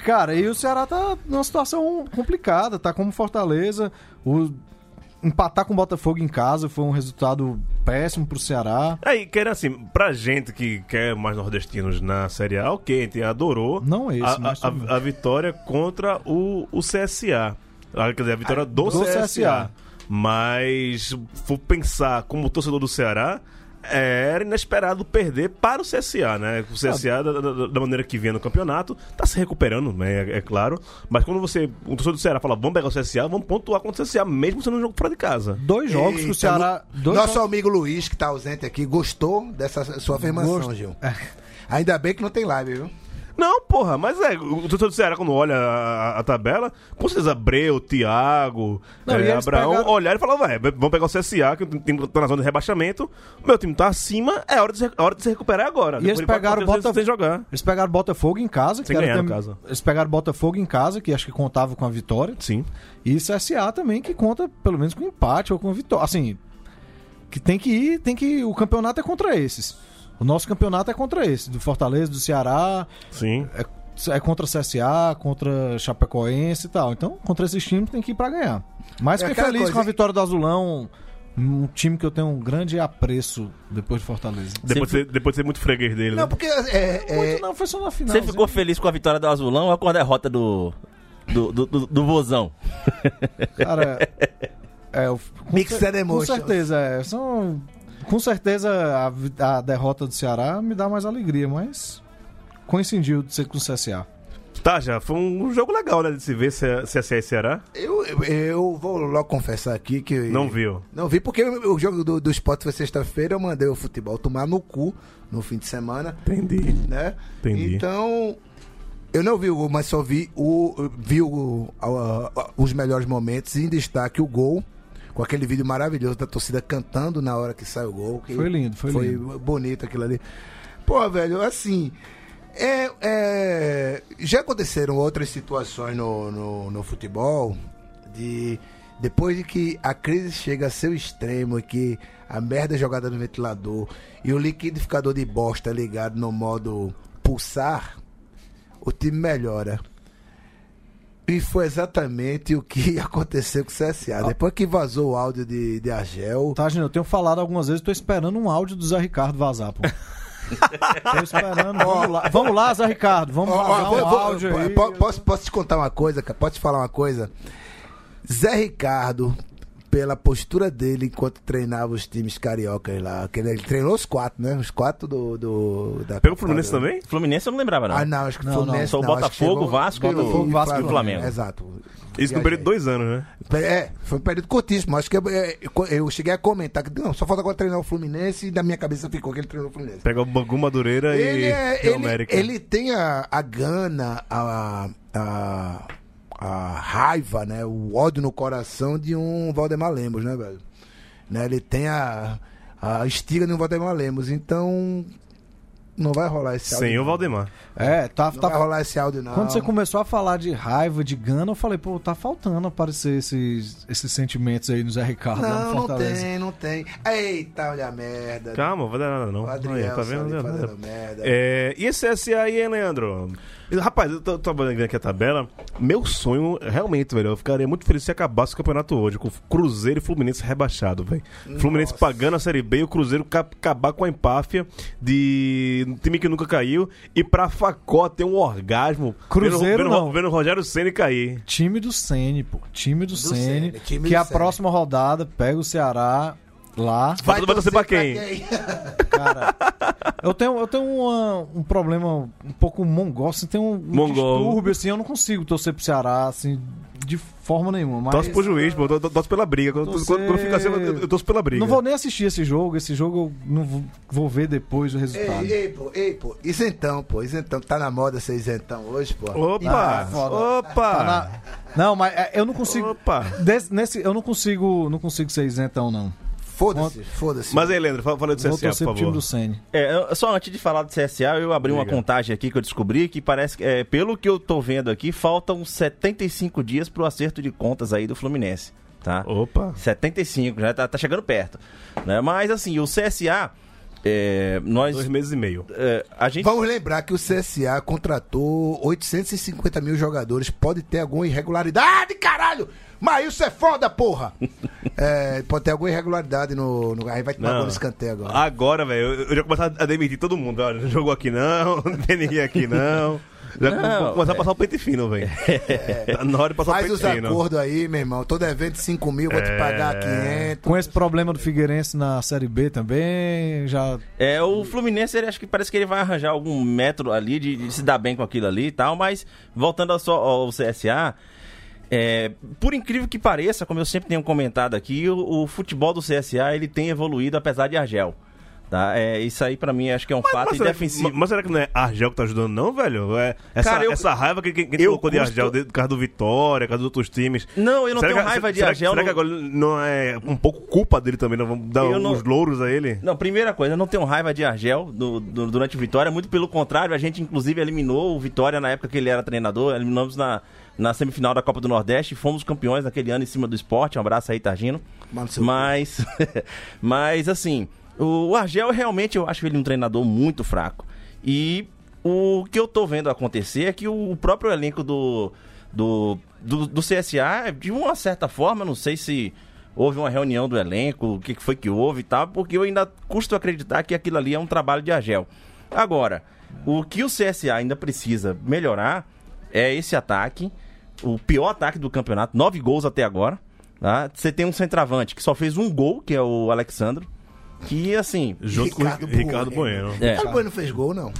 Cara, e o Ceará tá numa situação complicada, tá como Fortaleza. O... Empatar com o Botafogo em casa foi um resultado péssimo pro Ceará. Aí, quer assim, pra gente que quer mais nordestinos na Série A, ok, a gente adorou Não esse, a, a, a vitória contra o, o CSA. Ah, Quer dizer, a vitória do, do CSA. CSA. Mas, for pensar como torcedor do Ceará, era inesperado perder para o CSA, né? O CSA, da, da- da maneira que vinha no campeonato, tá se recuperando, né? É, é claro. Mas quando você, um torcedor do Ceará fala, vamos pegar o CSA, vamos pontuar contra o CSA, mesmo sendo um jogo fora de casa. Dois jogos que o Ceará. Nosso jogos- amigo Luiz, que tá ausente aqui, gostou dessa sua afirmação, Gosto. Gil. Ainda bem que não tem live, viu? Não, porra, mas é, o torcedor do Ceará, quando olha a, a tabela, com certeza Abreu, Thiago, Não, é, e Abraão, pegaram- olhar e falar, vai, vamos pegar o CSA, que o time tá na zona de rebaixamento, o meu time tá acima, é hora de se, hora de se recuperar agora. E eles Depois pegaram Botafogo. sem jogar. Eles pegaram Botafogo em casa, que Sem era ganhar, no tem- caso. Eles pegaram o Botafogo em casa, que acho que contava com a vitória. Sim. E CSA também, que conta pelo menos com empate ou com vitória. Assim, que tem que ir, tem que. O campeonato é contra esses. O nosso campeonato é contra esse. Do Fortaleza, do Ceará, Sim. é, é contra CSA, contra Chapecoense e tal. Então, contra esses times tem que ir pra ganhar. Mas É fiquei aquela feliz coisa, com a vitória do Azulão. Um time que eu tenho um grande apreço depois de Fortaleza. Depois, de ser, depois de ser muito freguês dele, né? Não, porque é, é, Muito não, foi só na final. Você ficou feliz com a vitória do Azulão ou com a derrota do. do, do, do, do Vozão? Cara, é, eu- com, Mixed cer- com emotions. certeza, é. São, com certeza a, a derrota do Ceará me dá mais alegria, mas coincidiu de ser com o CSA. Tá, já, foi um jogo legal, né, de se ver CSA e Ceará. eu, eu, eu vou logo confessar aqui que. Não viu. Não vi, porque o jogo do, do Sport foi sexta-feira, eu mandei o futebol tomar no cu no fim de semana, Entendi. né? Entendi. Então, eu não vi o gol, mas só vi, o, vi o, a- a- os melhores momentos, e em destaque o gol, com aquele vídeo maravilhoso da torcida cantando na hora que sai o gol. que Foi lindo, foi Foi lindo. bonito aquilo ali. Pô, velho, assim. É, é, já aconteceram outras situações no, no, no futebol de depois de que a crise chega a seu extremo e que a merda é jogada no ventilador e o liquidificador de bosta ligado no modo pulsar, o time melhora. E foi exatamente o que aconteceu com o CSA. Depois que vazou o áudio de, de Argel, Tá, gente, eu tenho falado algumas vezes, tô esperando um áudio do Zé Ricardo vazar, pô. tô esperando. Vamos lá, vamos lá Zé Ricardo, vamos vazar vou- um vou- áudio aí. po- posso, posso te contar uma coisa, cara? Posso te falar uma coisa? Zé Ricardo, pela postura dele enquanto treinava os times cariocas lá, que ele, treinou os quatro, né? Os quatro do. do da Pegou o Fluminense também? Fluminense eu não lembrava, não. Ah, não, acho que Não, Fluminense. não. Só o Botafogo, Vasco e Botafogo, o- Vasco e o Flamengo. Exato. Isso no período de dois anos, né? É, foi um período curtíssimo. Acho que eu, é, eu cheguei a comentar que não, só falta agora treinar o Fluminense e da minha cabeça ficou que ele treinou o Fluminense. Pega o Bangu Madureira Ele, e, é, o ele, América. ele tem a, a gana, a, a, a raiva, né? O ódio no coração de um Valdemar Lemos, né, velho? Né? Ele tem a, a estiga de um Valdemar Lemos. Então, não vai rolar esse áudio. Sem o não. Valdemar. É, tá, Não tá vai rolar esse áudio, não. Quando você começou a falar de raiva, de gana, eu falei, pô, tá faltando aparecer esses, esses sentimentos aí no Zé Ricardo lá no Não, não tem, não tem. Eita, olha a merda. Calma, vai dar nada não. O Adriel Aí, tá vendo? Não merda. É, e esse CSA aí, hein, Leandro? Rapaz, eu tô, tô vendo aqui a tabela. Meu sonho, realmente, velho, eu ficaria muito feliz se acabasse o campeonato hoje, com o Cruzeiro e Fluminense rebaixado, velho. Fluminense pagando a Série B e o Cruzeiro ca- acabar com a empáfia de um time que nunca caiu e pra Facó ter um orgasmo. Cruzeiro vendo, vendo, não. vendo o Rogério Ceni cair. Time do Sene, pô. Time do. Sene, time que do a Sene. próxima rodada pega o Ceará lá. Vai torcer pra quem? Cara, eu tenho, eu tenho uma- um problema um pouco mongol, assim, tem um, um Mongol. distúrbio, assim, eu não consigo torcer pro Ceará, assim, de forma nenhuma. Mas Torce pro juiz, pô. Torce pela briga. Quando, Torcer- quando, quando fica assim, eu, eu torço pela briga. não vou nem assistir esse jogo, esse jogo eu não vou, vou ver depois o resultado. Ei, ei, pô, ei, pô. Isentão, pô. Isentão. Tá na moda ser isentão hoje, pô. Opa! Ah, opa! Tá na- Não, mas é, eu não consigo. Opa! Des- nesse, eu não consigo, não consigo ser isentão, não. Foda-se, foda-se. Mas aí, Leandro, fala, fala do CSA, por pro time favor. do Sene. É, só antes de falar do CSA, eu abri uma Diga. contagem aqui que eu descobri que parece que, é, pelo que eu tô vendo aqui, faltam 75 dias pro acerto de contas aí do Fluminense, tá? Opa! 75, já tá, tá chegando perto. Né? Mas assim, o CSA, é, nós. Dois meses e meio. é, a gente. Vamos lembrar que o CSA contratou 850 mil jogadores. Pode ter alguma irregularidade, caralho! Mas isso é foda, porra! É, pode ter alguma irregularidade no. no aí vai tomar no escanteio agora. Agora, velho, eu, eu já começar a demitir todo mundo. Olha, não jogou aqui não, não tem ninguém aqui não. Já Não, vou começar a passar o pente fino, velho. Tá na hora de passar Faz o os pente fino. acordos aí, meu irmão. Todo evento 5 mil, vou te pagar 500. Com esse problema do Figueirense na Série B também, já É, o Fluminense, ele, acho que parece que ele vai arranjar algum método ali de, de se dar bem com aquilo ali e tal, mas voltando ao, só- ao CSA, é, por incrível que pareça, como eu sempre tenho comentado aqui, o, o futebol do CSA ele tem evoluído apesar de Argel. Tá? É, isso aí pra mim acho que é um fato Mas será, que, indefensivo. mas será que não é Argel que tá ajudando, não, velho? É, essa, Cara, eu- essa raiva que, que, que colocou de custo- Argel, de, por causa do Vitória, por causa dos outros times. Não, eu não Será tenho que- raiva de será, Argel. Será que não- agora não é um pouco culpa dele também? Não vamos dar Eu uns não- louros a ele? Não, primeira coisa, eu não tenho raiva de Argel do- do- durante o Vitória, muito pelo contrário, a gente inclusive eliminou o Vitória na época que ele era treinador, eliminamos na, na semifinal da Copa do Nordeste, fomos campeões naquele ano em cima do esporte, um abraço aí, Targino. Mas, mas assim, o Argel realmente eu acho ele um treinador muito fraco. E o que eu tô vendo acontecer é que o próprio elenco do, do, do, do CSA, de uma certa forma, não sei se houve uma reunião do elenco, o que que foi que houve e tal, porque eu ainda custo acreditar que aquilo ali é um trabalho de Argel. Agora, o que o CSA ainda precisa melhorar é esse ataque, o pior ataque do campeonato, nove gols até agora. Tá? Você tem um centroavante que só fez um gol, que é o Alexandro. Que assim. Junto Ricardo com o Ricardo Bueno. Bueno. É. Ricardo Bueno não fez gol, não.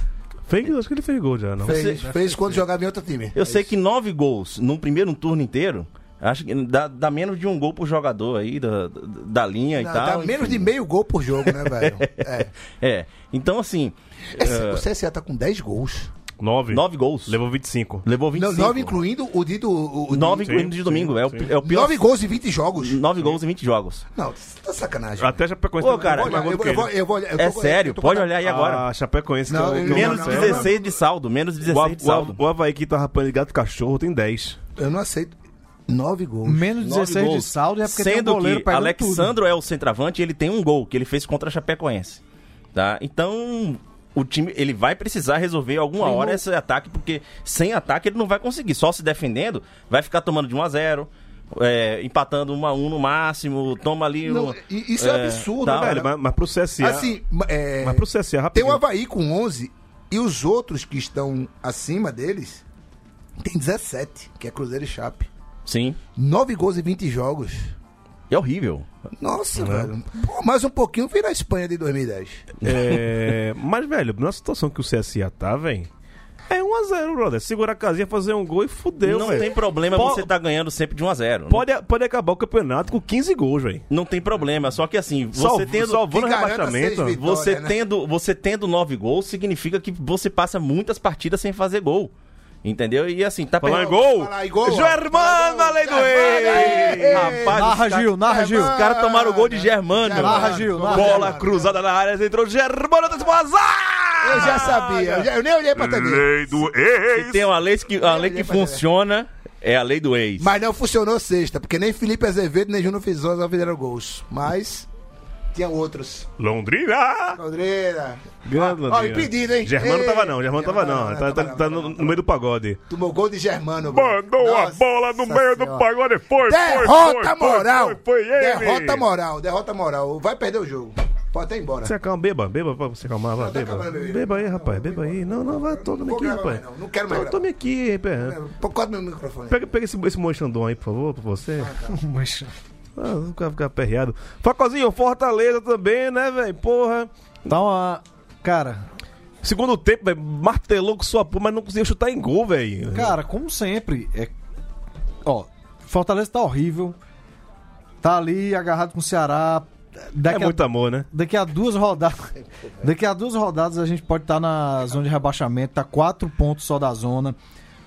Fez, acho que ele fez gol já, não? Fez, fez quando jogava em outro time. Eu sei que nove gols num primeiro turno inteiro. Acho que dá, dá menos de um gol por jogador aí, da, da, linha Não, e tal. dá menos enfim. de meio gol por jogo, né, velho? É. É. Então, assim. É, O CSA tá com 10 gols. Nove. nove gols. Levou 25. Levou Não, 25. 9 incluindo o de do. O, o Nove de- incluindo de domingo. é, o, é o pior. 9 gols em 20 jogos. Nove gols em 20 jogos. Não, tá sacanagem. Até Chapecoense Ô, cara, mais Olha, gol eu, do que eu vou, ele. eu vou, eu É tô- sério, pode olhar aí agora. A Chapecoense Não, que eu- menos não não, sei. 16 de saldo. Menos O, 16 de saldo. o, o Havaí que tá rapando de gato cachorro tem 10. Eu não aceito. 9 gols. menos Nove 16 de gols. saldo é porque tem um Sendo goleiro que Alexandro é o centroavante e ele tem um gol que ele fez contra a Chapecoense. Tá? Então, o time ele vai precisar resolver alguma hora esse ataque, porque sem ataque ele não vai conseguir. Só se defendendo, vai ficar tomando de 1 a 0 é, empatando 1 a 1 no máximo, toma ali Não, um- e- isso é absurdo, tal. velho. Mas, mas pro CSA. Assim, é, mas pro CSA, tem rapidinho. o Havaí com 11 e os outros que estão acima deles tem 17, que é Cruzeiro e Chape. Sim, 9 gols em 20 jogos. É horrível. Nossa, velho. Pô, mais um pouquinho vira a Espanha de 2010. É, mas, velho, na situação que o CSA tá, velho. É 1x0, brother. Segura a casinha, fazer um gol e fudeu, não velho. tem problema Po- você tá ganhando sempre de 1 a 0 Pode, pode acabar o campeonato com 15 gols, velho. Não tem problema, só que assim, você Salvo- tendo salvando o que garanta rebaixamento. seis vitórias. Você né? tendo, você tendo nove gols, significa que você passa muitas partidas sem fazer gol. Entendeu? E assim, tá perdendo- gol. Gol. Germano, aí. Rapaz, Narra, cara- Gil, narra, Gil. Os caras tomaram o gol de Germano. Germano. Narra, Gil, narra. Bola Germano. cruzada na área, entrou Germano, tá azar! Eu já sabia, eu, já- eu nem olhei pra TV. Lei do ex. Tem uma lei que, uma lei que funciona, é a lei do ex. Mas não funcionou sexta, porque nem Felipe Azevedo nem Júnior Fizosa fizeram gols. Mas tinha outros. Londrina! Londrina. Grande Ó, Londrina. impedido, hein? Germano Ei, tava não, Germano tava não. não, Tá, não, tá- não, tá não, no, não. no meio do pagode. Tomou gol de Germano. Mandou a Nossa bola no meio do Senhora. pagode. Foi, foi, Derrota foi, foi, moral. Foi, foi ele. derrota moral, derrota moral. Vai perder o jogo. Pode até ir embora. Se acalma, beba, beba pra você acalmar, vai, Não, tá beba. Beba aí, rapaz, beba aí. Não, não, vai, tome aqui, rapaz. mais, não. Não quero mais Tome- Tome aqui, pé. Pô, Corta meu microfone. Pega, pega esse, esse moixandão aí, por favor, pra você. Mas- Ah, não ficar, aperreado. Facozinho, Fortaleza também, né, velho? Porra. Então, a... cara, Segundo tempo, velho, martelou com sua porra, mas não conseguiu chutar em gol, velho. cara, como sempre, é... ó, Fortaleza tá horrível. Tá ali agarrado com o Ceará. É Daqui, muito a, amor, né? daqui a duas rodadas. Daqui a duas rodadas a gente pode estar na zona de rebaixamento, tá quatro pontos só da zona.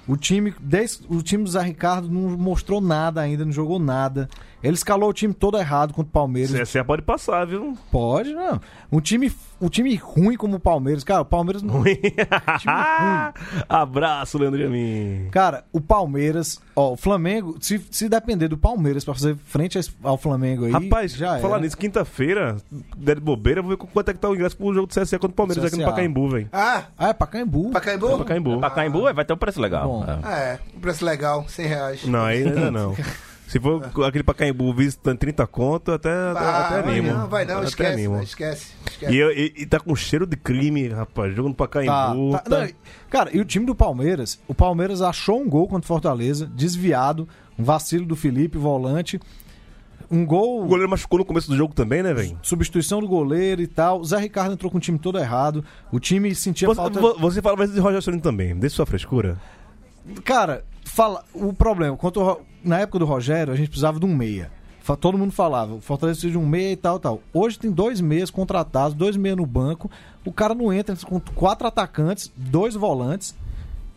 O time, desde, o time do Zé Ricardo não mostrou nada ainda, não jogou nada. Ele escalou o time todo errado contra o Palmeiras. CSA pode passar, viu? Pode, não. Um time, um time ruim como o Palmeiras. Cara, o Palmeiras não. time ruim. Abraço, Leandro Jamin. Cara, o Palmeiras, ó, o Flamengo, se, se depender do Palmeiras pra fazer frente ao Flamengo aí, Rapaz, já falar nisso, quinta-feira, der de bobeira, vou ver quanto é que tá o ingresso pro jogo do CSA contra o Palmeiras aqui no CSA. Pacaembu, velho. Ah, Ah, é Pacaembu. Pacaembu? Pacaembu. Pacaembu vai ter um preço legal. Bom. É. É, um preço legal, 100 reais. Não, ainda não. Se for aquele Pacaembu visitando 30 conto, até, até vai animo. não, vai não, Até esquece, esquece, esquece. E, eu- e- e tá com cheiro de crime, rapaz. Jogo no Tá, Pacaembu. tá- tá- não, cara, e o time do Palmeiras, o Palmeiras achou um gol contra o Fortaleza, desviado, um vacilo do Felipe, volante, um gol, O goleiro machucou no começo do jogo também, né, velho? substituição do goleiro e tal. O Zé Ricardo entrou com o time todo errado. O time sentia Você, falta. vo- você fala mais de Roger Ceni também. Deixa sua frescura. Cara, fala, o problema, quanto na época do Rogério, a gente precisava de um meia. Todo mundo falava, o Fortaleza precisa de um meia e tal, tal. Hoje tem dois meias contratados, dois meias no banco. O cara não entra com quatro atacantes, dois volantes.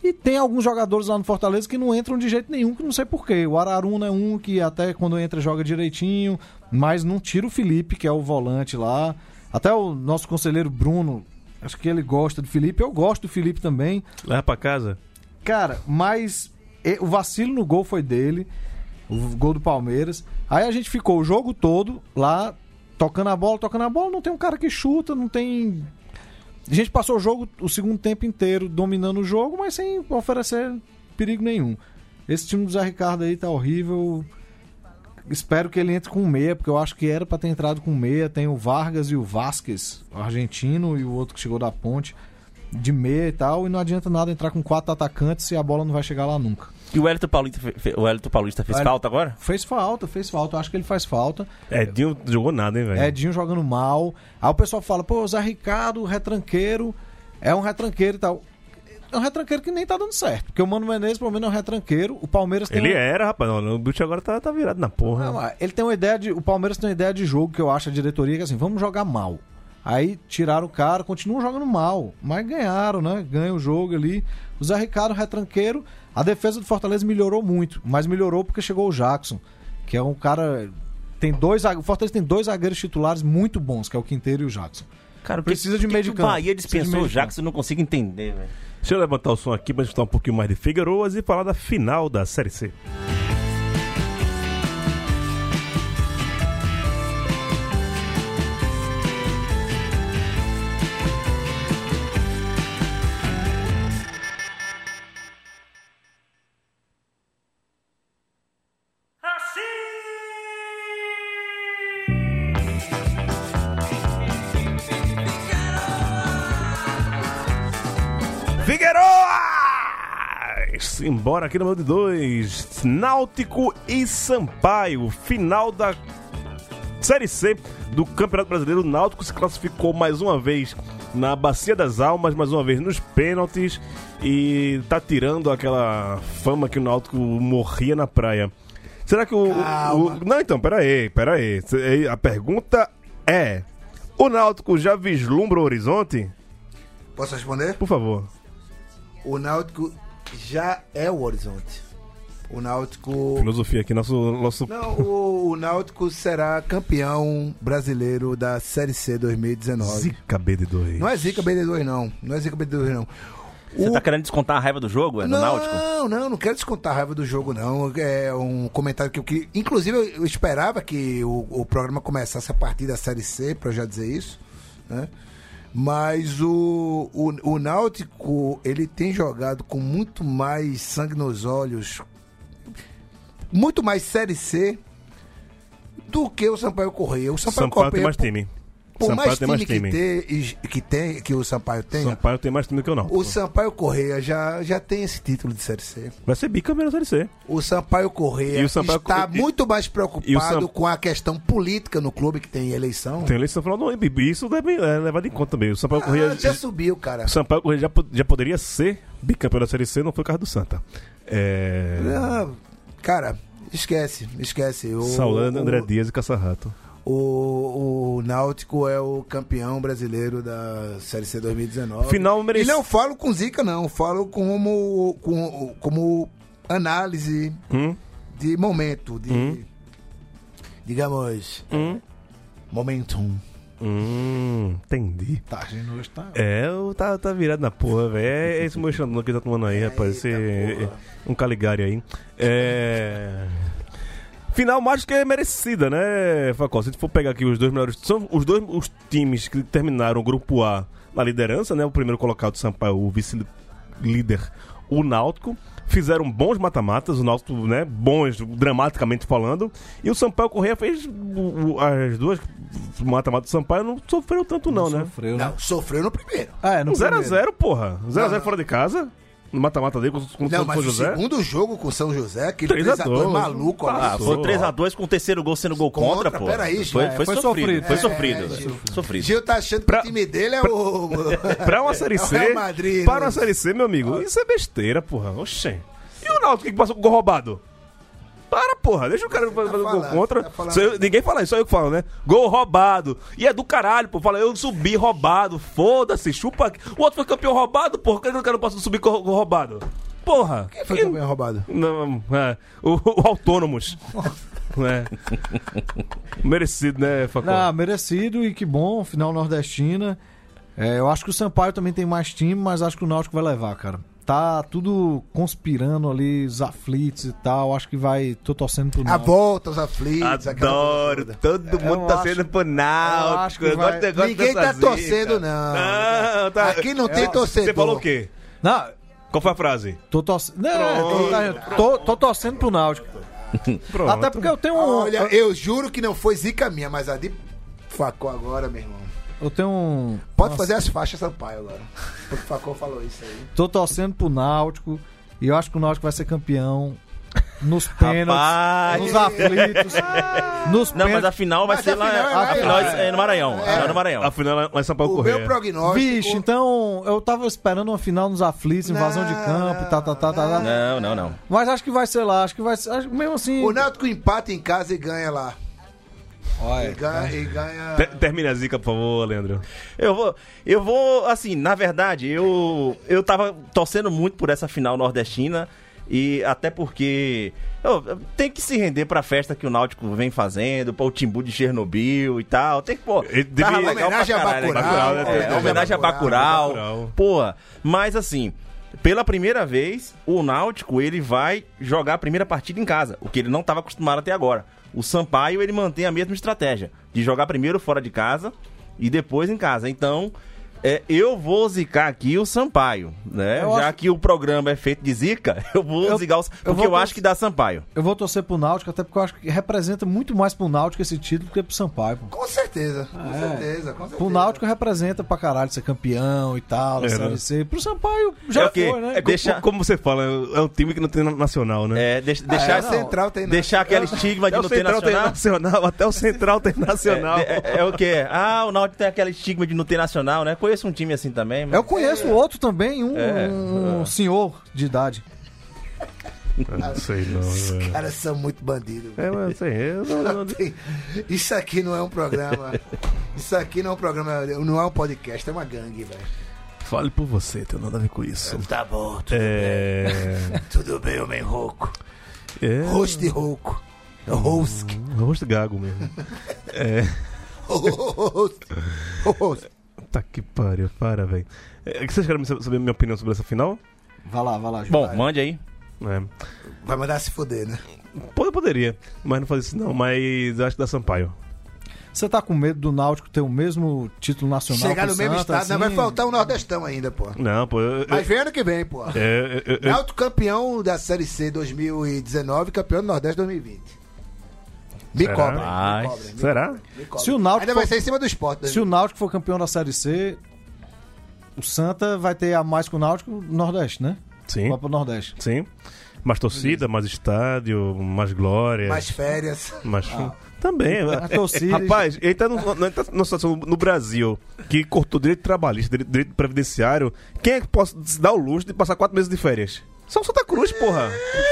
E tem alguns jogadores lá no Fortaleza que não entram de jeito nenhum, que não sei porquê. O Araruna é um que até quando entra joga direitinho, mas não tira o Felipe, que é o volante lá. Até o nosso conselheiro Bruno, acho que ele gosta do Felipe. Eu gosto do Felipe também. Leva pra casa. Cara, mas o vacilo no gol foi dele, o gol do Palmeiras. Aí a gente ficou o jogo todo lá, tocando a bola, tocando a bola. Não tem um cara que chuta, não tem. A gente passou o jogo, o segundo tempo inteiro, dominando o jogo, mas sem oferecer perigo nenhum. Esse time do Zé Ricardo aí tá horrível. Espero que ele entre com meia, porque eu acho que era pra ter entrado com meia. Tem o Vargas e o Vasquez, o argentino, e o outro que chegou da ponte, de meia e tal. E não adianta nada entrar com quatro atacantes se a bola não vai chegar lá nunca. E o Hélito Paulista, o Hélito Paulista fez Hélito- falta agora? Fez falta, fez falta. Eu acho que ele faz falta. Edinho não jogou nada, hein, velho? Edinho jogando mal. Aí o pessoal fala, pô, o Zé Ricardo, retranqueiro, é um retranqueiro e tal. É um retranqueiro que nem tá dando certo. Porque o Mano Menezes, pelo menos, é um retranqueiro. O Palmeiras tem Ele uma- era, rapaz. Não, o bicho agora tá, tá virado na porra. Não, ele tem uma ideia de. O Palmeiras tem uma ideia de jogo que eu acho a diretoria que é assim, vamos jogar mal. Aí tiraram o cara, continuam jogando mal. Mas ganharam, né? Ganham o jogo ali. O Zé Ricardo, retranqueiro. A defesa do Fortaleza melhorou muito. Mas melhorou porque chegou o Jackson. Que é um cara. Tem dois. O Fortaleza tem dois zagueiros titulares muito bons, que é o Quinteiro e o Jackson. Cara, Precisa de que meio que de o campo. Bahia Precisa de dispensou meio o de Jackson, eu não consigo entender, velho. Deixa eu levantar o som aqui pra gente escutar um pouquinho mais de Figueiroas e falar da final da Série C. Embora aqui no de dois. Náutico e Sampaio. Final da Série C do Campeonato Brasileiro. O Náutico se classificou mais uma vez na Bacia das Almas, mais uma vez nos pênaltis. E tá tirando aquela fama que o Náutico morria na praia. Será que o. O- não, então, pera aí, pera aí. A pergunta é: o Náutico já vislumbra o horizonte? Posso responder? Por favor. O Náutico já é o horizonte. O Náutico. Filosofia aqui, nosso. nosso... Não, o, o Náutico será campeão brasileiro da Série C 2019. Zica BD2. Não é Zica BD2, não. Não é Zica BD2, não. Você O- tá querendo descontar a raiva do jogo? É no não, Náutico? não, não quero descontar a raiva do jogo, não. É um comentário que eu queria. Inclusive, eu, eu esperava que o, o programa começasse a partir da Série C, pra eu já dizer isso, né? Mas o, o, o Náutico, ele tem jogado com muito mais sangue nos olhos, muito mais Série C do que o Sampaio Correia. O Sampaio, Sampaio tem Correia, mais time. Por Sampaio mais tem mais time, time. Que, tem, que tem, que o Sampaio tem, Sampaio tem mais time que eu não. o Sampaio Correia já, já tem esse título de Série C. Vai ser bicampeão da Série C. O Sampaio Correia o Sampaio está muito mais preocupado Sam- com a questão política no clube que tem eleição. Tem eleição no final do ano. e Isso deve é levado em conta também. O Sampaio Correia. Ah, já subiu, cara. O Sampaio Correia já, já poderia ser bicampeão da Série C, não foi o caso do Santa. É. Ah, cara, esquece, esquece. O, André o, Dias e Caçarrato. O, o Náutico é o campeão brasileiro da Série C 2019. Final E merecido. não falo com zica, não. Falo como, com, como análise Hum? de momento, de. Hum. Digamos. Hum? Momentum. Hum, entendi. Tá, gente hoje tá. É, tá, tá virado na porra, velho. É esse meu xandão que tá tomando aí, rapaz. Esse, um Caligari aí. É. Final mais que é merecida, né, Facol? Se a gente for pegar aqui os dois melhores. São os dois os times que terminaram o grupo A na liderança, né? O primeiro colocado, Sampaio, o vice-líder, o Náutico. Fizeram bons mata-matas, o Náutico, né? Bons, dramaticamente falando. E o Sampaio Correia fez as duas mata-matas do Sampaio, não sofreu tanto, não, né? Sofreu, né? Não, sofreu no primeiro. É, no Um 0x0, primeiro. porra. 0x0 Não. fora de casa. No mata-mata dele com, com o Não, São mas o José. segundo jogo com o São José, aquele 3 a 3x2 2, maluco. Ah, foi 3x2 com o terceiro gol sendo gol contra, Contra, pô. peraí, foi, Gil. foi, É, foi sofrido. sofrido. Foi É, sofrido. Gil. Sofrido. Gil tá achando que Pra- o time dele é o. Pra uma Série É o C. Real Madrid, para né? uma Série C, meu amigo, isso é besteira, porra. Oxê. E o Náutico que passou com gol roubado? Para, porra. Deixa o cara fazer o gol contra. tá eu- ninguém fala isso, só eu que falo, né? Gol roubado. E é do caralho, pô. Fala, eu subi roubado. Foda-se, chupa. O outro foi campeão roubado, porra. Por que o cara não pode subir com gol roubado? Porra. Quem foi campeão roubado? Não, é, o, o Autônomos. é. Merecido, né, Facó? Ah, merecido e que bom, final nordestina. É, eu acho que o Sampaio também tem mais time, mas acho que o Náutico vai levar, cara. Tá tudo conspirando ali, os aflitos e tal. Acho que vai. Tô torcendo pro A Náutico. volta, os aflitos. Adoro, todo mundo eu torcendo acho- pro eu acho Náutico. que vai- gosto, eu gosto Ninguém tá zica. torcendo, não. Não, tá. Aqui não tem torcedor. Você falou o quê? Não, Qual foi a frase? tô torcendo. Não, tô, tô, tô torcendo pro Náutico. Pronto. Até porque eu tenho um. Olha, eu juro que não foi zica minha, mas a de Facó agora, meu irmão. Eu tenho um. Pode fazer as faixas Sampaio agora. Porque o Facó falou isso aí. Tô torcendo pro Náutico. E eu acho que o Náutico vai ser campeão. Nos pênaltis, Rapaz. nos aflitos, nos Não, mas a final vai Mas ser a lá. final é A final é. é no Maranhão. A final é no Maranhão. Afinal, lá em São Paulo O Correia. meu prognóstico. Vixe, então eu tava esperando uma final nos aflitos, invasão de Não, campo, tá, tá, tá, tá, tá. Não, não, não. Mas acho que vai ser lá, acho que vai ser. acho- mesmo assim. O Náutico empata em casa e ganha lá. Olha, E ganha. E ganha... Te- Termine a zica, por favor, Leandro. Eu vou, eu vou, assim, na verdade, eu, eu tava torcendo muito por essa final nordestina e até porque eu, eu tenho que se render pra festa que o Náutico vem fazendo, para o Timbu de Chernobyl e tal. Tem que, pô, devia- pra Homenagem a caralho, Bacurau, Bacurau, né? é, Homenagem a homenagem a Bacurau, Bacurau. Bacurau. Pô, mas assim, pela primeira vez, o Náutico ele vai jogar a primeira partida em casa, o que ele não estava acostumado até agora. O Sampaio ele mantém a mesma estratégia de jogar primeiro fora de casa e depois em casa. Então, é, eu vou zicar aqui o Sampaio, né? Eu Já acho- que o programa é feito de zica, eu vou Eu- zicar o eu porque eu, tor- acho que dá Sampaio. eu vou torcer pro Náutico, até porque eu acho que representa muito mais pro Náutico esse título do que pro Sampaio. Pô. Com certeza. Com É. certeza, com certeza. Pro Náutico representa pra caralho ser campeão e tal, É, Série né? Pro Sampaio já É o quê? foi, né? É Deixa- Como, como você fala, é um time que não tem na- nacional, né? É, deixa- deixar, é, o Central tem deixar aquele estigma de não ter Central tem nacional. nacional, até o Central tem nacional. É, é- é o quê? Ah, o Náutico tem aquele estigma de não ter nacional, né? Conheço um time assim também. mas- Eu conheço outro também, um, É. um senhor de idade. Não sei não. Os velho. caras são muito bandidos. É, mas assim, eu não, não- Isso aqui não é um programa. Isso aqui não é um programa, não é um podcast, é uma gangue, velho. Fale por você, tem nada a ver com isso. Tá bom, tudo, É. bem. tudo bem, homem rouco. É. Rosto de rouco. Rosk. Rosto gago mesmo. É. Rosto. Rosto. Tá que pariu, para, velho. É, que vocês querem saber a minha opinião sobre essa final? Vai lá, vai lá. Bom, mande aí. É. Vai mandar se foder, né? Pode, poderia, mas não fazer isso não. Mas eu acho que dá Sampaio. Você tá com medo do Náutico ter o mesmo título nacional Chegar no mesmo Santa, estado, assim? não vai faltar um Nordestão ainda, pô. Não, pô. Eu, eu, Mas vem ano que vem, pô. é, eu- eu- Náutico campeão da Série C 2019, campeão do Nordeste 2020. Me Será? cobrem, Vai. me cobrem. me Será? cobrem, me cobrem. Se o Náutico Ainda vai for- ser em cima do esporte. Se o Náutico for campeão da Série C, o Santa vai ter a mais que o Náutico no Nordeste, né? Sim, Copa Nordeste. sim. Mais torcida, mais estádio, mais glória. Mais férias. mais... Também. A torcida- Rapaz, ele tá, no, no- ele tá numa situação no Brasil que cortou direito trabalhista, direito, direito previdenciário. Quem é que pode se dar o luxo de passar quatro meses de férias? Só o Santa Cruz, porra.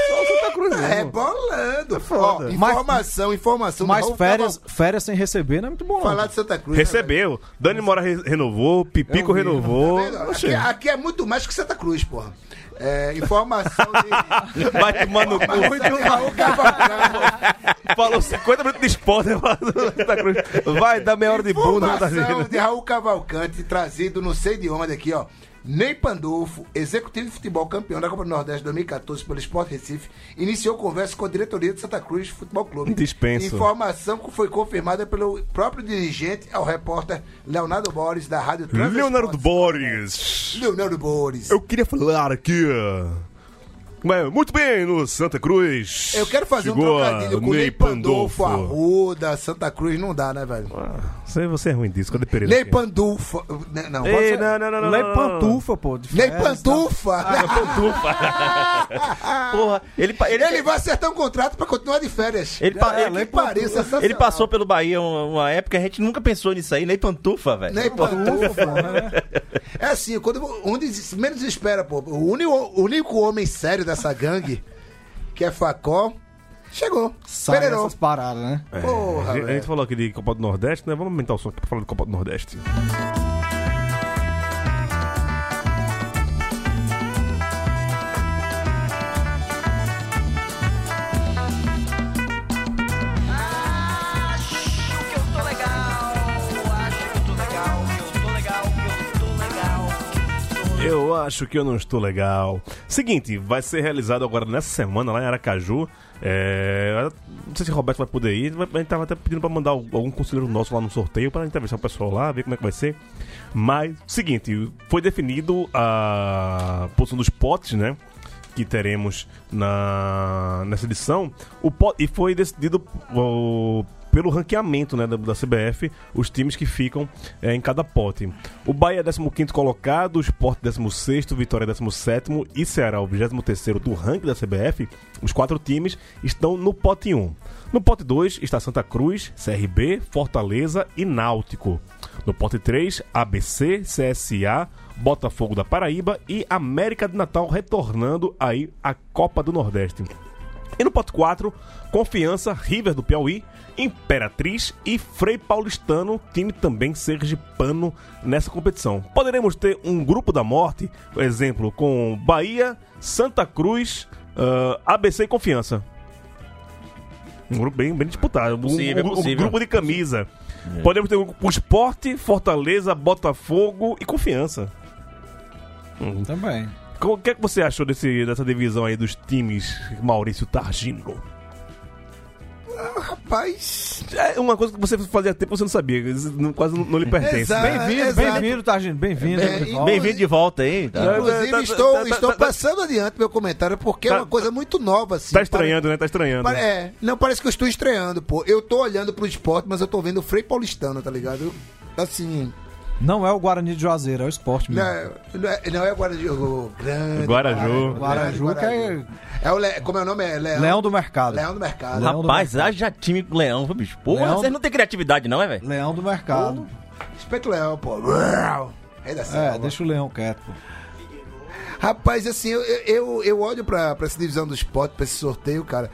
Só o Santa Cruz É bolando. foda. Ó, informação, informação. Mas férias, férias sem receber não é muito bom, não. Falar de Santa Cruz. né, Recebeu. Dani Mora re- renovou, Pipico vi, renovou. Tá. Aqui, aqui é muito mais que Santa Cruz, porra. É, informação de. Vai tomar no cu. Cavalcante. Falou 50 minutos de esporte. né, falando do Santa Cruz. Vai dar meia hora de bunda. Tá Informação de Raul Cavalcante, trazido não sei de onde aqui, ó. Ney Pandolfo, executivo de futebol campeão da Copa do Nordeste 2014 pelo Sport Recife, iniciou conversa com a diretoria de Santa Cruz Futebol Clube. Dispenso. Informação que foi confirmada pelo próprio dirigente ao repórter Leonardo Borges da Rádio Trans Leonardo Esportes. Boris. Leonardo Borges. Eu queria falar aqui. Mas, muito bem, no Santa Cruz. Eu quero fazer Chegou um a trocadilho com Ney Pandolfo, Arruda, Santa Cruz, não dá, né, velho? Você, você é ruim disso, cadê Pereira? Ney né, Não, Ei, não, não, não, não. Não. pantufa, pô. de Ney festa. Pantufa. Porra, ele, ele, Ele vai acertar um contrato pra continuar de férias. ele, pa- É, ele- Pantufa. sensacional. ele passou pelo Bahia uma, uma época, a gente nunca pensou nisso aí, nem pantufa, velho. Ney Pantufa. né? É assim, quando, onde menos espera, pô. O único, o único homem sério dessa gangue, que é Facó, chegou. Sai essas paradas, né? É, Porra, a, gente, a gente falou aqui de Copa do Nordeste, né? Vamos aumentar o som aqui pra falar de Copa do Nordeste. Eu acho que eu não estou legal. Seguinte, vai ser realizado agora nessa semana lá em Aracaju. É, não sei se o Roberto vai poder ir. A gente tava até pedindo pra mandar algum conselheiro nosso lá no sorteio pra entrevistar o pessoal lá, ver como é que vai ser. Mas, seguinte, foi definido a posição dos potes, né? Que teremos na, nessa edição. O pot, e foi decidido o- pelo ranqueamento né, da, da CBF, os times que ficam é, em cada pote. O Bahia é 15 colocado, o Sport 16, Vitória 17 e Ceará, o 23 do ranking da CBF. Os quatro times estão no pote 1. No pote 2 está Santa Cruz, CRB, Fortaleza e Náutico. No pote 3, ABC, CSA, Botafogo da Paraíba e América de Natal retornando aí à Copa do Nordeste. E no pote 4, Confiança, River do Piauí, Imperatriz e Frei Paulistano, time também sergipano nessa competição. Poderemos ter um grupo da morte, por exemplo, com Bahia, Santa Cruz, ah, ABC e Confiança. Um grupo bem, bem disputado. Um- Possível, um, um possível. grupo de camisa. Podemos ter o o Esporte, Fortaleza, Botafogo e Confiança. Também. Co- O que, é que você achou desse, dessa divisão aí dos times Maurício Targino? Rapaz. É uma coisa que você fazia tempo que você não sabia, quase não, lhe pertence. Né? Bem-vindo, bem-vindo, Targino. Bem-vindo. É. Bem-vindo de volta aí. tá? Inclusive, tá- estou, tá- tá- estou tá- passando adiante meu comentário porque é Tá- uma coisa muito nova, assim. Tá estranhando, né? Tá estranhando. Pare- É, não parece que eu estou estreando, pô. Eu tô olhando pro esporte, mas eu tô vendo o Frei Paulistano, tá ligado? Eu- Assim, Não é o Guarani de Juazeiro, é o esporte não mesmo. é, não é, não é Guaraju, o grande. Guaraju. Guaraju, grande que é É o Le, como é o nome? É Leão, Leão do Mercado. Leão do Mercado. Leão do Rapaz, haja time com leão, bicho. Porra, Leão- vocês não tem criatividade, não, é, velho? Leão do Mercado. Respeito o Leão, pô. Rei da É, deixa o Leão quieto. pô. Rapaz, assim, eu, eu, eu olho pra, pra essa divisão do esporte, pra esse sorteio, cara.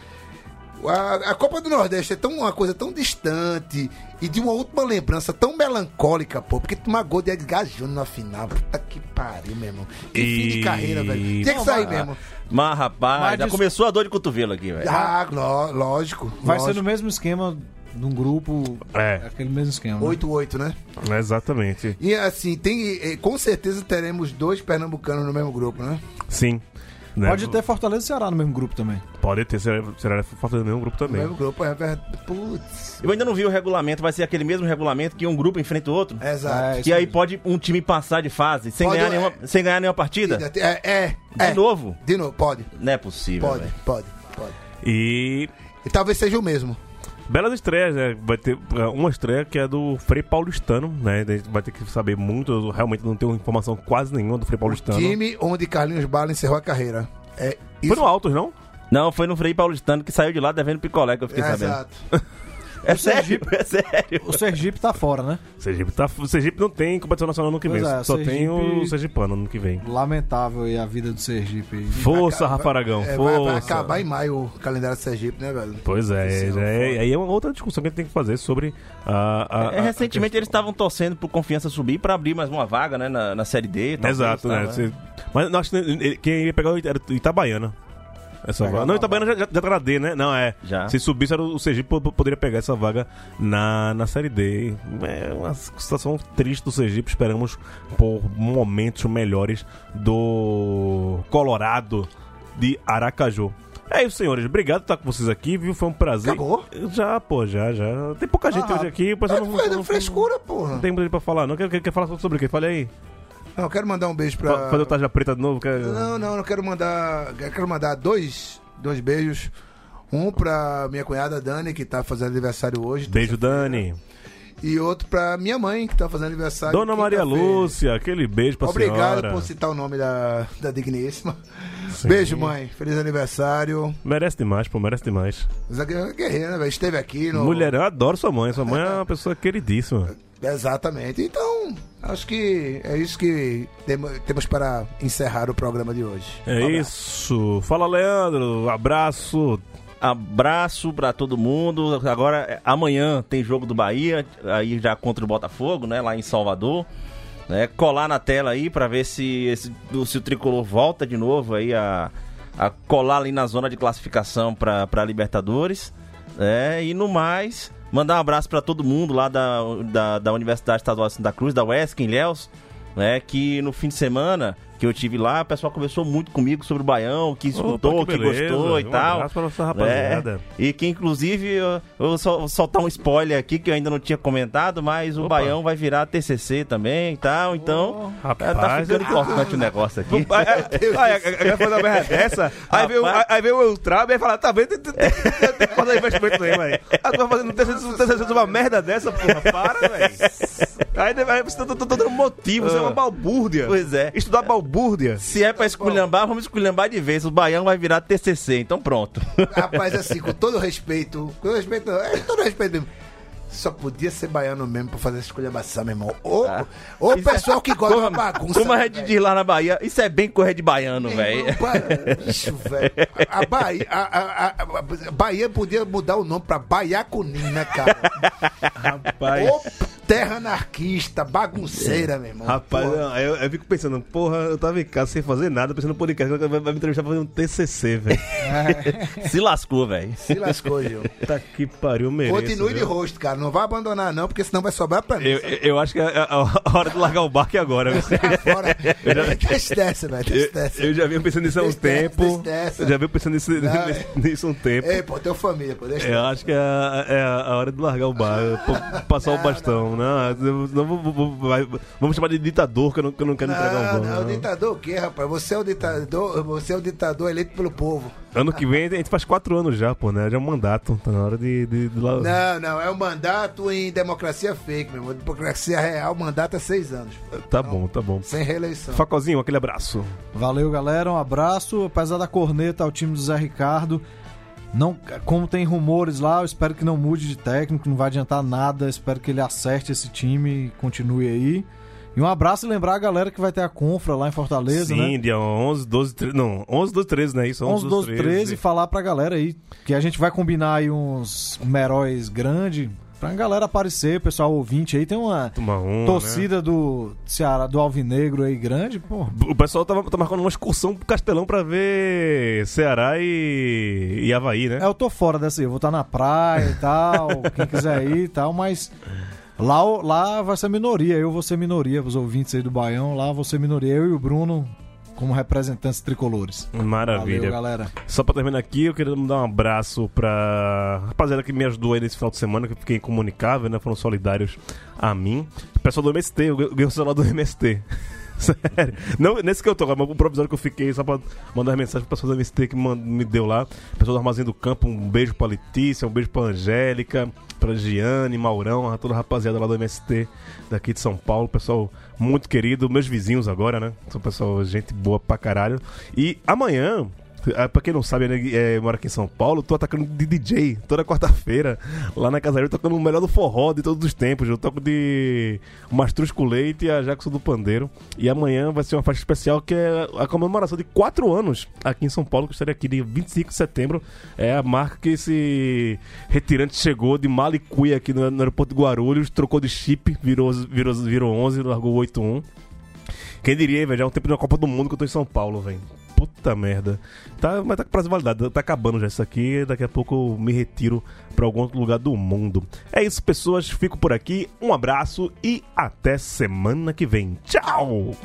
A, a Copa do Nordeste é tão, uma coisa tão distante e de uma última lembrança tão melancólica, pô. Porque tomar gol de Edgar Júnior na final. Puta que pariu, meu irmão. Que fim de E- carreira, velho. Tinha que sair mesmo. Mas, rapaz, Mas já diz- começou a dor de cotovelo aqui, velho. Ah, ló- lógico. Vai ser lógico. no mesmo esquema num grupo. É. Aquele mesmo esquema. né? 8-8, né? É, Exatamente. E assim, tem, eh, com certeza teremos dois pernambucanos no mesmo grupo, né? Sim. Né? Pode ter Fortaleza e Ceará no mesmo grupo também. Pode ter, será, será fazendo mesmo grupo No também. mesmo grupo, é verdade. Putz. Eu ainda não vi o regulamento, vai ser aquele mesmo regulamento que um grupo enfrenta o outro. Exato. É, Que aí pode um time passar de fase sem, Pode, ganhar, é. nenhuma, sem ganhar nenhuma partida? É, é, De é. novo? De novo, pode. Não é possível, Pode, velho. pode, pode. E E talvez seja o mesmo. Belas estreias, né? Vai ter uh, uma estreia que é do Frei Paulistano, né? A gente vai ter que saber muito. Eu realmente não tenho informação quase nenhuma do Frei Paulistano. Time onde Carlinhos Bala encerrou a carreira. É Foi no Altos, não? Não, foi no Frei Paulistano que saiu de lá devendo picolé que eu fiquei É, sabendo. exato. É sério, é sério. O Sergipe tá fora, né? Sergipe, tá, Sergipe não tem competição nacional no que Pois vem. é, Só Sergipe- tem o Sergipano no que vem. Lamentável aí a vida do Sergipe. Força, Rafa Aragão, É, vai, força. vai acabar em maio o calendário do Sergipe, né, velho? Pois é, é o é, aí é uma outra discussão que a gente tem que fazer sobre a. a- É, a- recentemente a eles estavam torcendo pro Confiança subir pra abrir mais uma vaga, né, na, na Série D. Exato, tá, né? Você- Mas eu acho que ele- quem ia pegar era o Itabaiana. Essa vaga. Não, Itabaiana já, já, já tá na D, né? Não, é. Já. Se subisse, era o Sergipe po- poderia pegar essa vaga na, na Série D. É uma situação triste do Sergipe. Esperamos por momentos melhores do Colorado de Aracaju. É isso, senhores. Obrigado por estar com vocês aqui, viu? Foi um prazer. Acabou? Já, pô, já, já. Tem pouca gente Ah, hoje aqui. O pessoal não, É, não- não- frescura, porra. não tem muito pra falar, não. Quer, quer, quer falar sobre o quê? Fale aí. Não, eu quero mandar um beijo pra. Fazer o Taja Preta de novo? Quer... Não, não, eu quero mandar. Eu quero mandar dois, dois beijos. Um pra minha cunhada Dani, que tá fazendo aniversário hoje. Beijo, Dani. E outro pra minha mãe, que tá fazendo aniversário. Dona Maria. Lúcia, aquele beijo pra Obrigado senhora. por citar o nome da, da digníssima. Sim. Beijo, mãe. Feliz aniversário. Merece demais, pô, merece demais. Guerreira, né, velho? Esteve aqui no. Mulher, eu adoro sua mãe. Sua mãe é uma pessoa queridíssima. Exatamente. Então, acho que é isso que temo- temos para encerrar o programa de hoje. É Um isso. Fala, Leandro. Abraço. Abraço pra todo mundo. Agora, é, amanhã tem jogo do Bahia, aí já contra o Botafogo, né? Lá em Salvador. Né, colar na tela aí pra ver se, esse- se o tricolor volta de novo aí a, a colar ali na zona de classificação pra, pra Libertadores. né, e no mais, mandar um abraço pra todo mundo lá da, da, da Universidade Estadual de Santa Cruz, da UESC, em Léus, né? Que no fim de semana que eu tive lá, o pessoal conversou muito comigo sobre o Baião, que escutou, Opa, que, beleza. gostou e um tal. pra nossa rapaziada. É, e que inclusive eu, eu vou só, soltar um spoiler aqui que eu ainda não tinha comentado, mas o Opa. Baião vai virar TCC também e tal, então rapaz, tá ficando é- importante o negócio aqui. Aí fazer uma merda dessa, aí veio, aí, veio o Ultra e fala, tá vendo, tem, que fazer investimento velho. Aí tu vai fazendo TCC uma merda dessa, porra, para, velho. Aí, você tá dando motivo, você é uma balbúrdia. Pois é. Estudar balbúrdia. Se é pra esculhambar, vamos esculhambar de vez. O Baião vai virar TCC, então pronto. Rapaz, assim, com todo respeito, com todo respeito, não, é, todo respeito mesmo. Só podia ser baiano mesmo pra fazer essa esculhambação, meu irmão. Ô, ô Isso é- pessoal que gosta de uma bagunça. Como a gente velho? diz lá na Bahia, isso é bem correr de baiano, velho. Bicho, velho. A Bahia, a, a- a- a Bahia podia mudar o nome pra Baiacunim, né, cara? Rapaz. Ô, terra anarquista, bagunceira, meu irmão. Rapaz, não, eu, eu fico pensando, porra, eu tava em casa sem fazer nada, pensando no podcast, vai, vai me entrevistar fazendo um TCC, velho. Se lascou, velho. Se lascou, Gil. Puta que pariu, mereço. Continue de viu? rosto, cara. Não vai abandonar, não, porque senão vai sobrar pra mim. Eu, eu, eu acho que é a, a hora de largar o barco é agora. Fora. Velho. Eu, eu já venho pensando nisso há um tempo. Eu já venho pensando nisso, Não, nisso, nisso há um tempo. Ei, pô, teu família, pô. Deixa Eu acho que é a, é a hora de largar o barco, passar o bastão. Não, eu- não vou- vou- vai- vamos chamar de ditador, que eu não, que eu não quero entregar o Não, banco. não, o não. ditador o quê, rapaz? Você é o ditador, você é o ditador eleito pelo povo. Ano que vem a gente faz quatro anos já, pô, né? Já é um mandato. Tá na hora de. de, de Não, não, é o mandato em democracia fake, meu irmão. Democracia real, o mandato é seis anos. Tá bom, tá bom. Sem reeleição. Facozinho, aquele abraço. Valeu, galera. Um abraço. Apesar da corneta ao time do Zé Ricardo, não, como tem rumores lá, eu espero que não mude de técnico, não vai adiantar nada. Espero que ele acerte esse time e continue aí. E um abraço e lembrar a galera que vai ter a Confra lá em Fortaleza, Sim, né? dia 11, 12, 13. Não, 11, 12, 13, né? Isso, 11, 12, 13 e falar pra galera aí que a gente vai combinar aí uns heróis grandes pra galera aparecer, pessoal ouvinte aí. Tem uma Toma um, né? torcida do Ceará, do Alvinegro aí grande, pô. O pessoal tava, tá marcando uma excursão pro Castelão pra ver Ceará e, e Havaí, né? É, eu tô fora dessa aí, eu vou estar na praia e tal, quem quiser ir e tal, mas lá, lá vai ser minoria, eu vou ser minoria, os ouvintes aí do Baião, lá vou ser minoria, eu e o Bruno como representantes tricolores. Maravilha. Valeu, galera. Só pra terminar aqui, eu queria mandar um abraço pra rapaziada que me ajudou aí nesse final de semana, que eu fiquei incomunicável, né? Foram solidários a mim. O pessoal do MST, eu ganhei o celular do MST. Sério. Não, nesse que eu tô, mas o provisório que eu fiquei, só pra mandar mensagem pro pessoal do MST que me deu lá. Pessoal do Armazém do Campo, um beijo pra Letícia, um beijo pra Angélica, pra Giane, Maurão, toda a rapaziada lá do MST daqui de São Paulo. Pessoal muito querido, meus vizinhos agora, né? São pessoal, gente boa pra caralho. E amanhã, Pra quem não sabe, é, mora aqui em São Paulo, tô atacando de DJ toda quarta-feira, lá na Casaria, tocando o melhor do forró de todos os tempos. Eu toco de Mastruz com Leite e a Jackson do Pandeiro. E amanhã vai ser uma faixa especial que é a comemoração de 4 anos aqui em São Paulo, que eu estarei aqui dia 25 de setembro. É a marca que esse retirante chegou de Malicuia aqui no, aeroporto de Guarulhos, trocou de chip, virou, virou, virou 11, largou 81. Quem diria, velho, é um tempo de uma Copa do Mundo que eu tô em São Paulo, velho. Puta merda. Tá, mas tá com prazo de validade, tá acabando já isso aqui. Daqui a pouco eu me retiro pra algum outro lugar do mundo. É isso, pessoas. Fico por aqui. Um abraço e até semana que vem. Tchau!